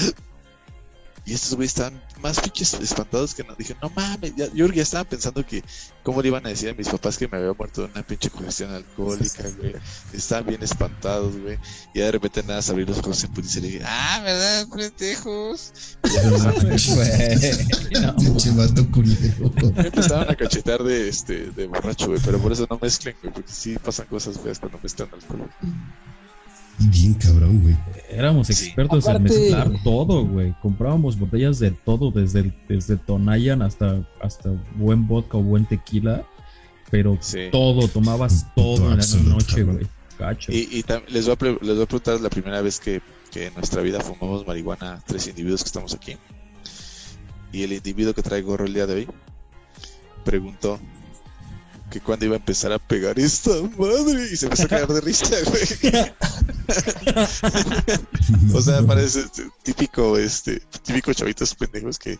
Y estos güey estaban más pinches espantados que no. Dije, no mames, ya, yo ya estaba pensando que, ¿cómo le iban a decir a mis papás que me había muerto de una pinche congestión alcohólica, güey? Estaban bien espantados, güey. Y ya de repente nada, abrí los ojos en putiza y le dije, ah, ¿verdad, pendejos? Y ya me empezaron a cachetar de, este, de borracho, güey. Pero por eso no mezclen, güey, porque sí pasan cosas feas cuando mezclan alcohol. Bien cabrón, güey. Éramos Sí. expertos en Aparte- mezclar todo, güey. Comprábamos botellas de todo, desde, desde Tonayan hasta, hasta buen vodka o buen tequila. Pero Sí. todo, tomabas todo en la noche, güey. Cacho. Y, y les, voy a les voy a preguntar la primera vez que, que en nuestra vida fumamos marihuana tres individuos que estamos aquí. Y el individuo que trae gorro el día de hoy preguntó que cuándo iba a empezar a pegar esta madre y se empezó a cagar de risa, güey. O sea, parece típico, este, típico chavitos pendejos que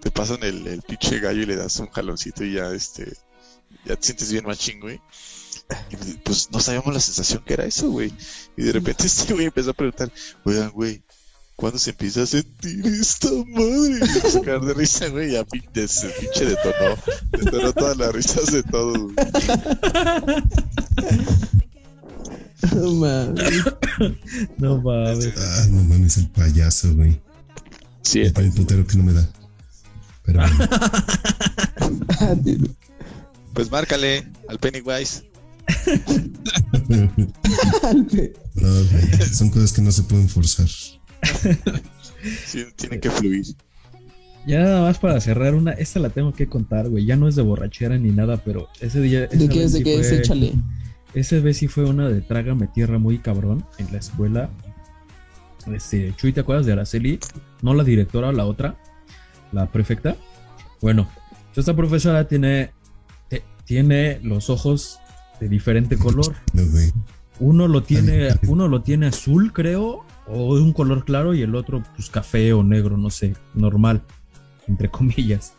te pasan el, el pinche gallo y le das un jaloncito y ya, este, ya te sientes bien machín, güey. Y pues no sabíamos la sensación que era eso, güey. Y de repente este güey empezó a preguntar, oigan, güey, ¿cuándo se empieza a sentir esta madre? Y caer de risa, güey, ya pin- de- se pinche detonó, detonó todas las risas de todos, güey. No mames. No mames. Ah, no mames, el payaso, güey. Sí, un putero que no me da. Pero bueno. pues márcale al Pennywise. No, güey, son cosas que no se pueden forzar. Sí, tienen que fluir. Ya nada más para cerrar una, esta la tengo que contar, güey. Ya no es de borrachera ni nada, pero ese día. ¿De qué es? ¿De sí qué es? fue- Échale. Esa vez sí fue una de trágame tierra muy cabrón en la escuela. Este, Chuy, ¿te acuerdas de Araceli? No la directora, la otra, la prefecta. Bueno, esta profesora tiene, te- tiene los ojos de diferente color. Uno lo tiene, uno lo tiene azul, creo, o de un color claro, y el otro, pues café o negro, no sé, normal, entre comillas.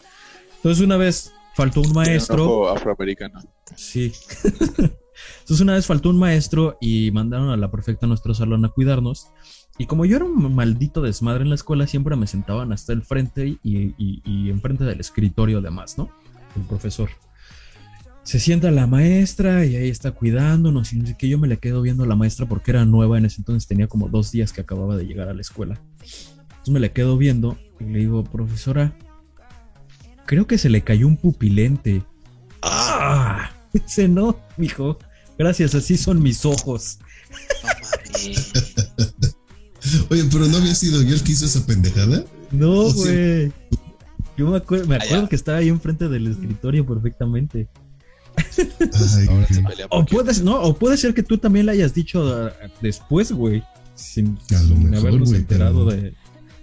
Entonces una vez faltó un maestro. afroamericano. Sí. Entonces una vez faltó un maestro y mandaron a la prefecta a nuestro salón a cuidarnos. Y como yo era un maldito desmadre en la escuela, siempre me sentaban hasta el frente y, y, y enfrente del escritorio además, ¿no? El profesor. Se sienta la maestra y ahí está cuidándonos y no sé qué. Yo me le quedo viendo a la maestra porque era nueva en ese entonces, tenía como dos días que acababa de llegar a la escuela. Entonces me le quedo viendo y le digo, profesora, creo que se le cayó un pupilente. ¡Ah! Dice, no, mijo. Gracias, así son mis ojos. Oye, pero no había sido yo el que hizo esa pendejada. No, güey. Yo me acuerdo, me acuerdo que estaba ahí enfrente del escritorio perfectamente. Ay, Ahora se güey. pelean O no, o puede ser que tú también le hayas dicho ah, después, güey. Sin, sin mejor, habernos enterado pero- de.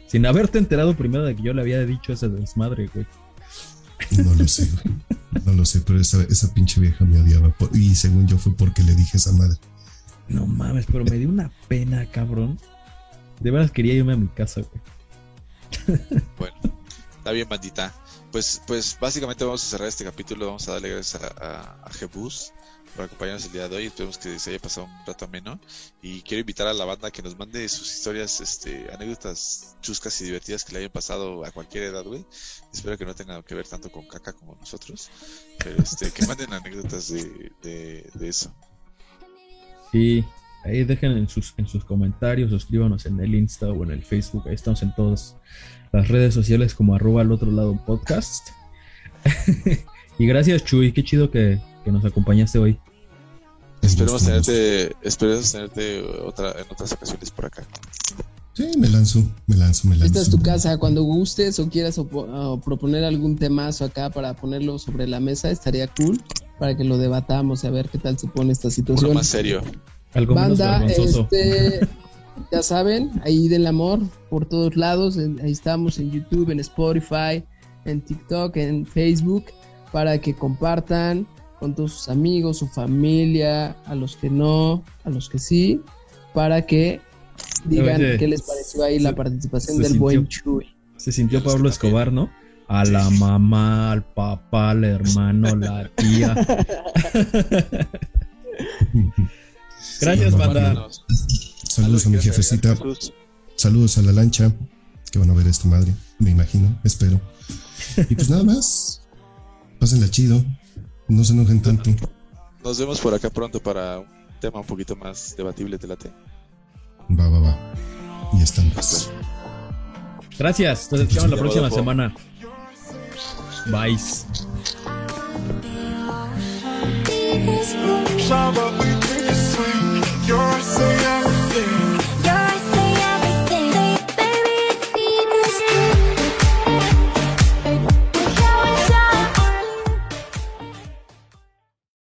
Sin haberte enterado primero de que yo le había dicho ese desmadre, güey. No lo sé, güey. No lo sé, pero esa, esa pinche vieja me odiaba. Por- Y según yo fue porque le dije esa madre. No mames, pero me dio una pena, cabrón. De verdad quería irme a mi casa, güey. Bueno, está bien, bandita. Pues, pues básicamente vamos a cerrar este capítulo. Vamos a darle gracias a, a, a Jebus por acompañarnos el día de hoy. Esperemos que se haya pasado un rato ameno. Y quiero invitar a la banda que nos mande sus historias, este, anécdotas chuscas y divertidas que le hayan pasado a cualquier edad, güey. Espero que no tengan que ver tanto con caca como nosotros. Pero este, que manden anécdotas de, de, eso. Sí, ahí dejen en sus, en sus comentarios, escríbanos en el Insta o en el Facebook. Ahí estamos en todas las redes sociales como arroba al otro lado podcast. y gracias, Chuy. Qué chido que, que nos acompañaste hoy. Esperemos tenerte, esperemos tenerte otra, en otras ocasiones por acá. Sí, me lanzo, me lanzo, me lanzo. Esta es tu casa, cuando gustes o quieras o proponer algún temazo acá para ponerlo sobre la mesa, estaría cool para que lo debatamos y a ver qué tal se pone esta Uno situación. más serio. Algo menos Banda, vergonzoso. este, ya saben, ahí del amor por todos lados, en- ahí estamos en YouTube, en Spotify, en TikTok, en Facebook, para que compartan con todos sus amigos, su familia, a los que no, a los que sí, para que digan Oye, qué les pareció ahí la participación del sintió- buen Chuy. Se sintió Pablo. Escobar, ¿no? A la mamá, al papá, al hermano, la tía. Gracias, Sí, banda. Saludos a mi jefecita. Saludos a la lancha. Que van a ver esta madre. Me imagino, espero. Y pues nada más. Pásenla chido. No se enojen tanto. Nos vemos por acá pronto para un tema un poquito más debatible, te late. Va, va, va. Y estamos. Gracias. Nos escuchamos la próxima Rodolfo. semana. Bye. We. You're saying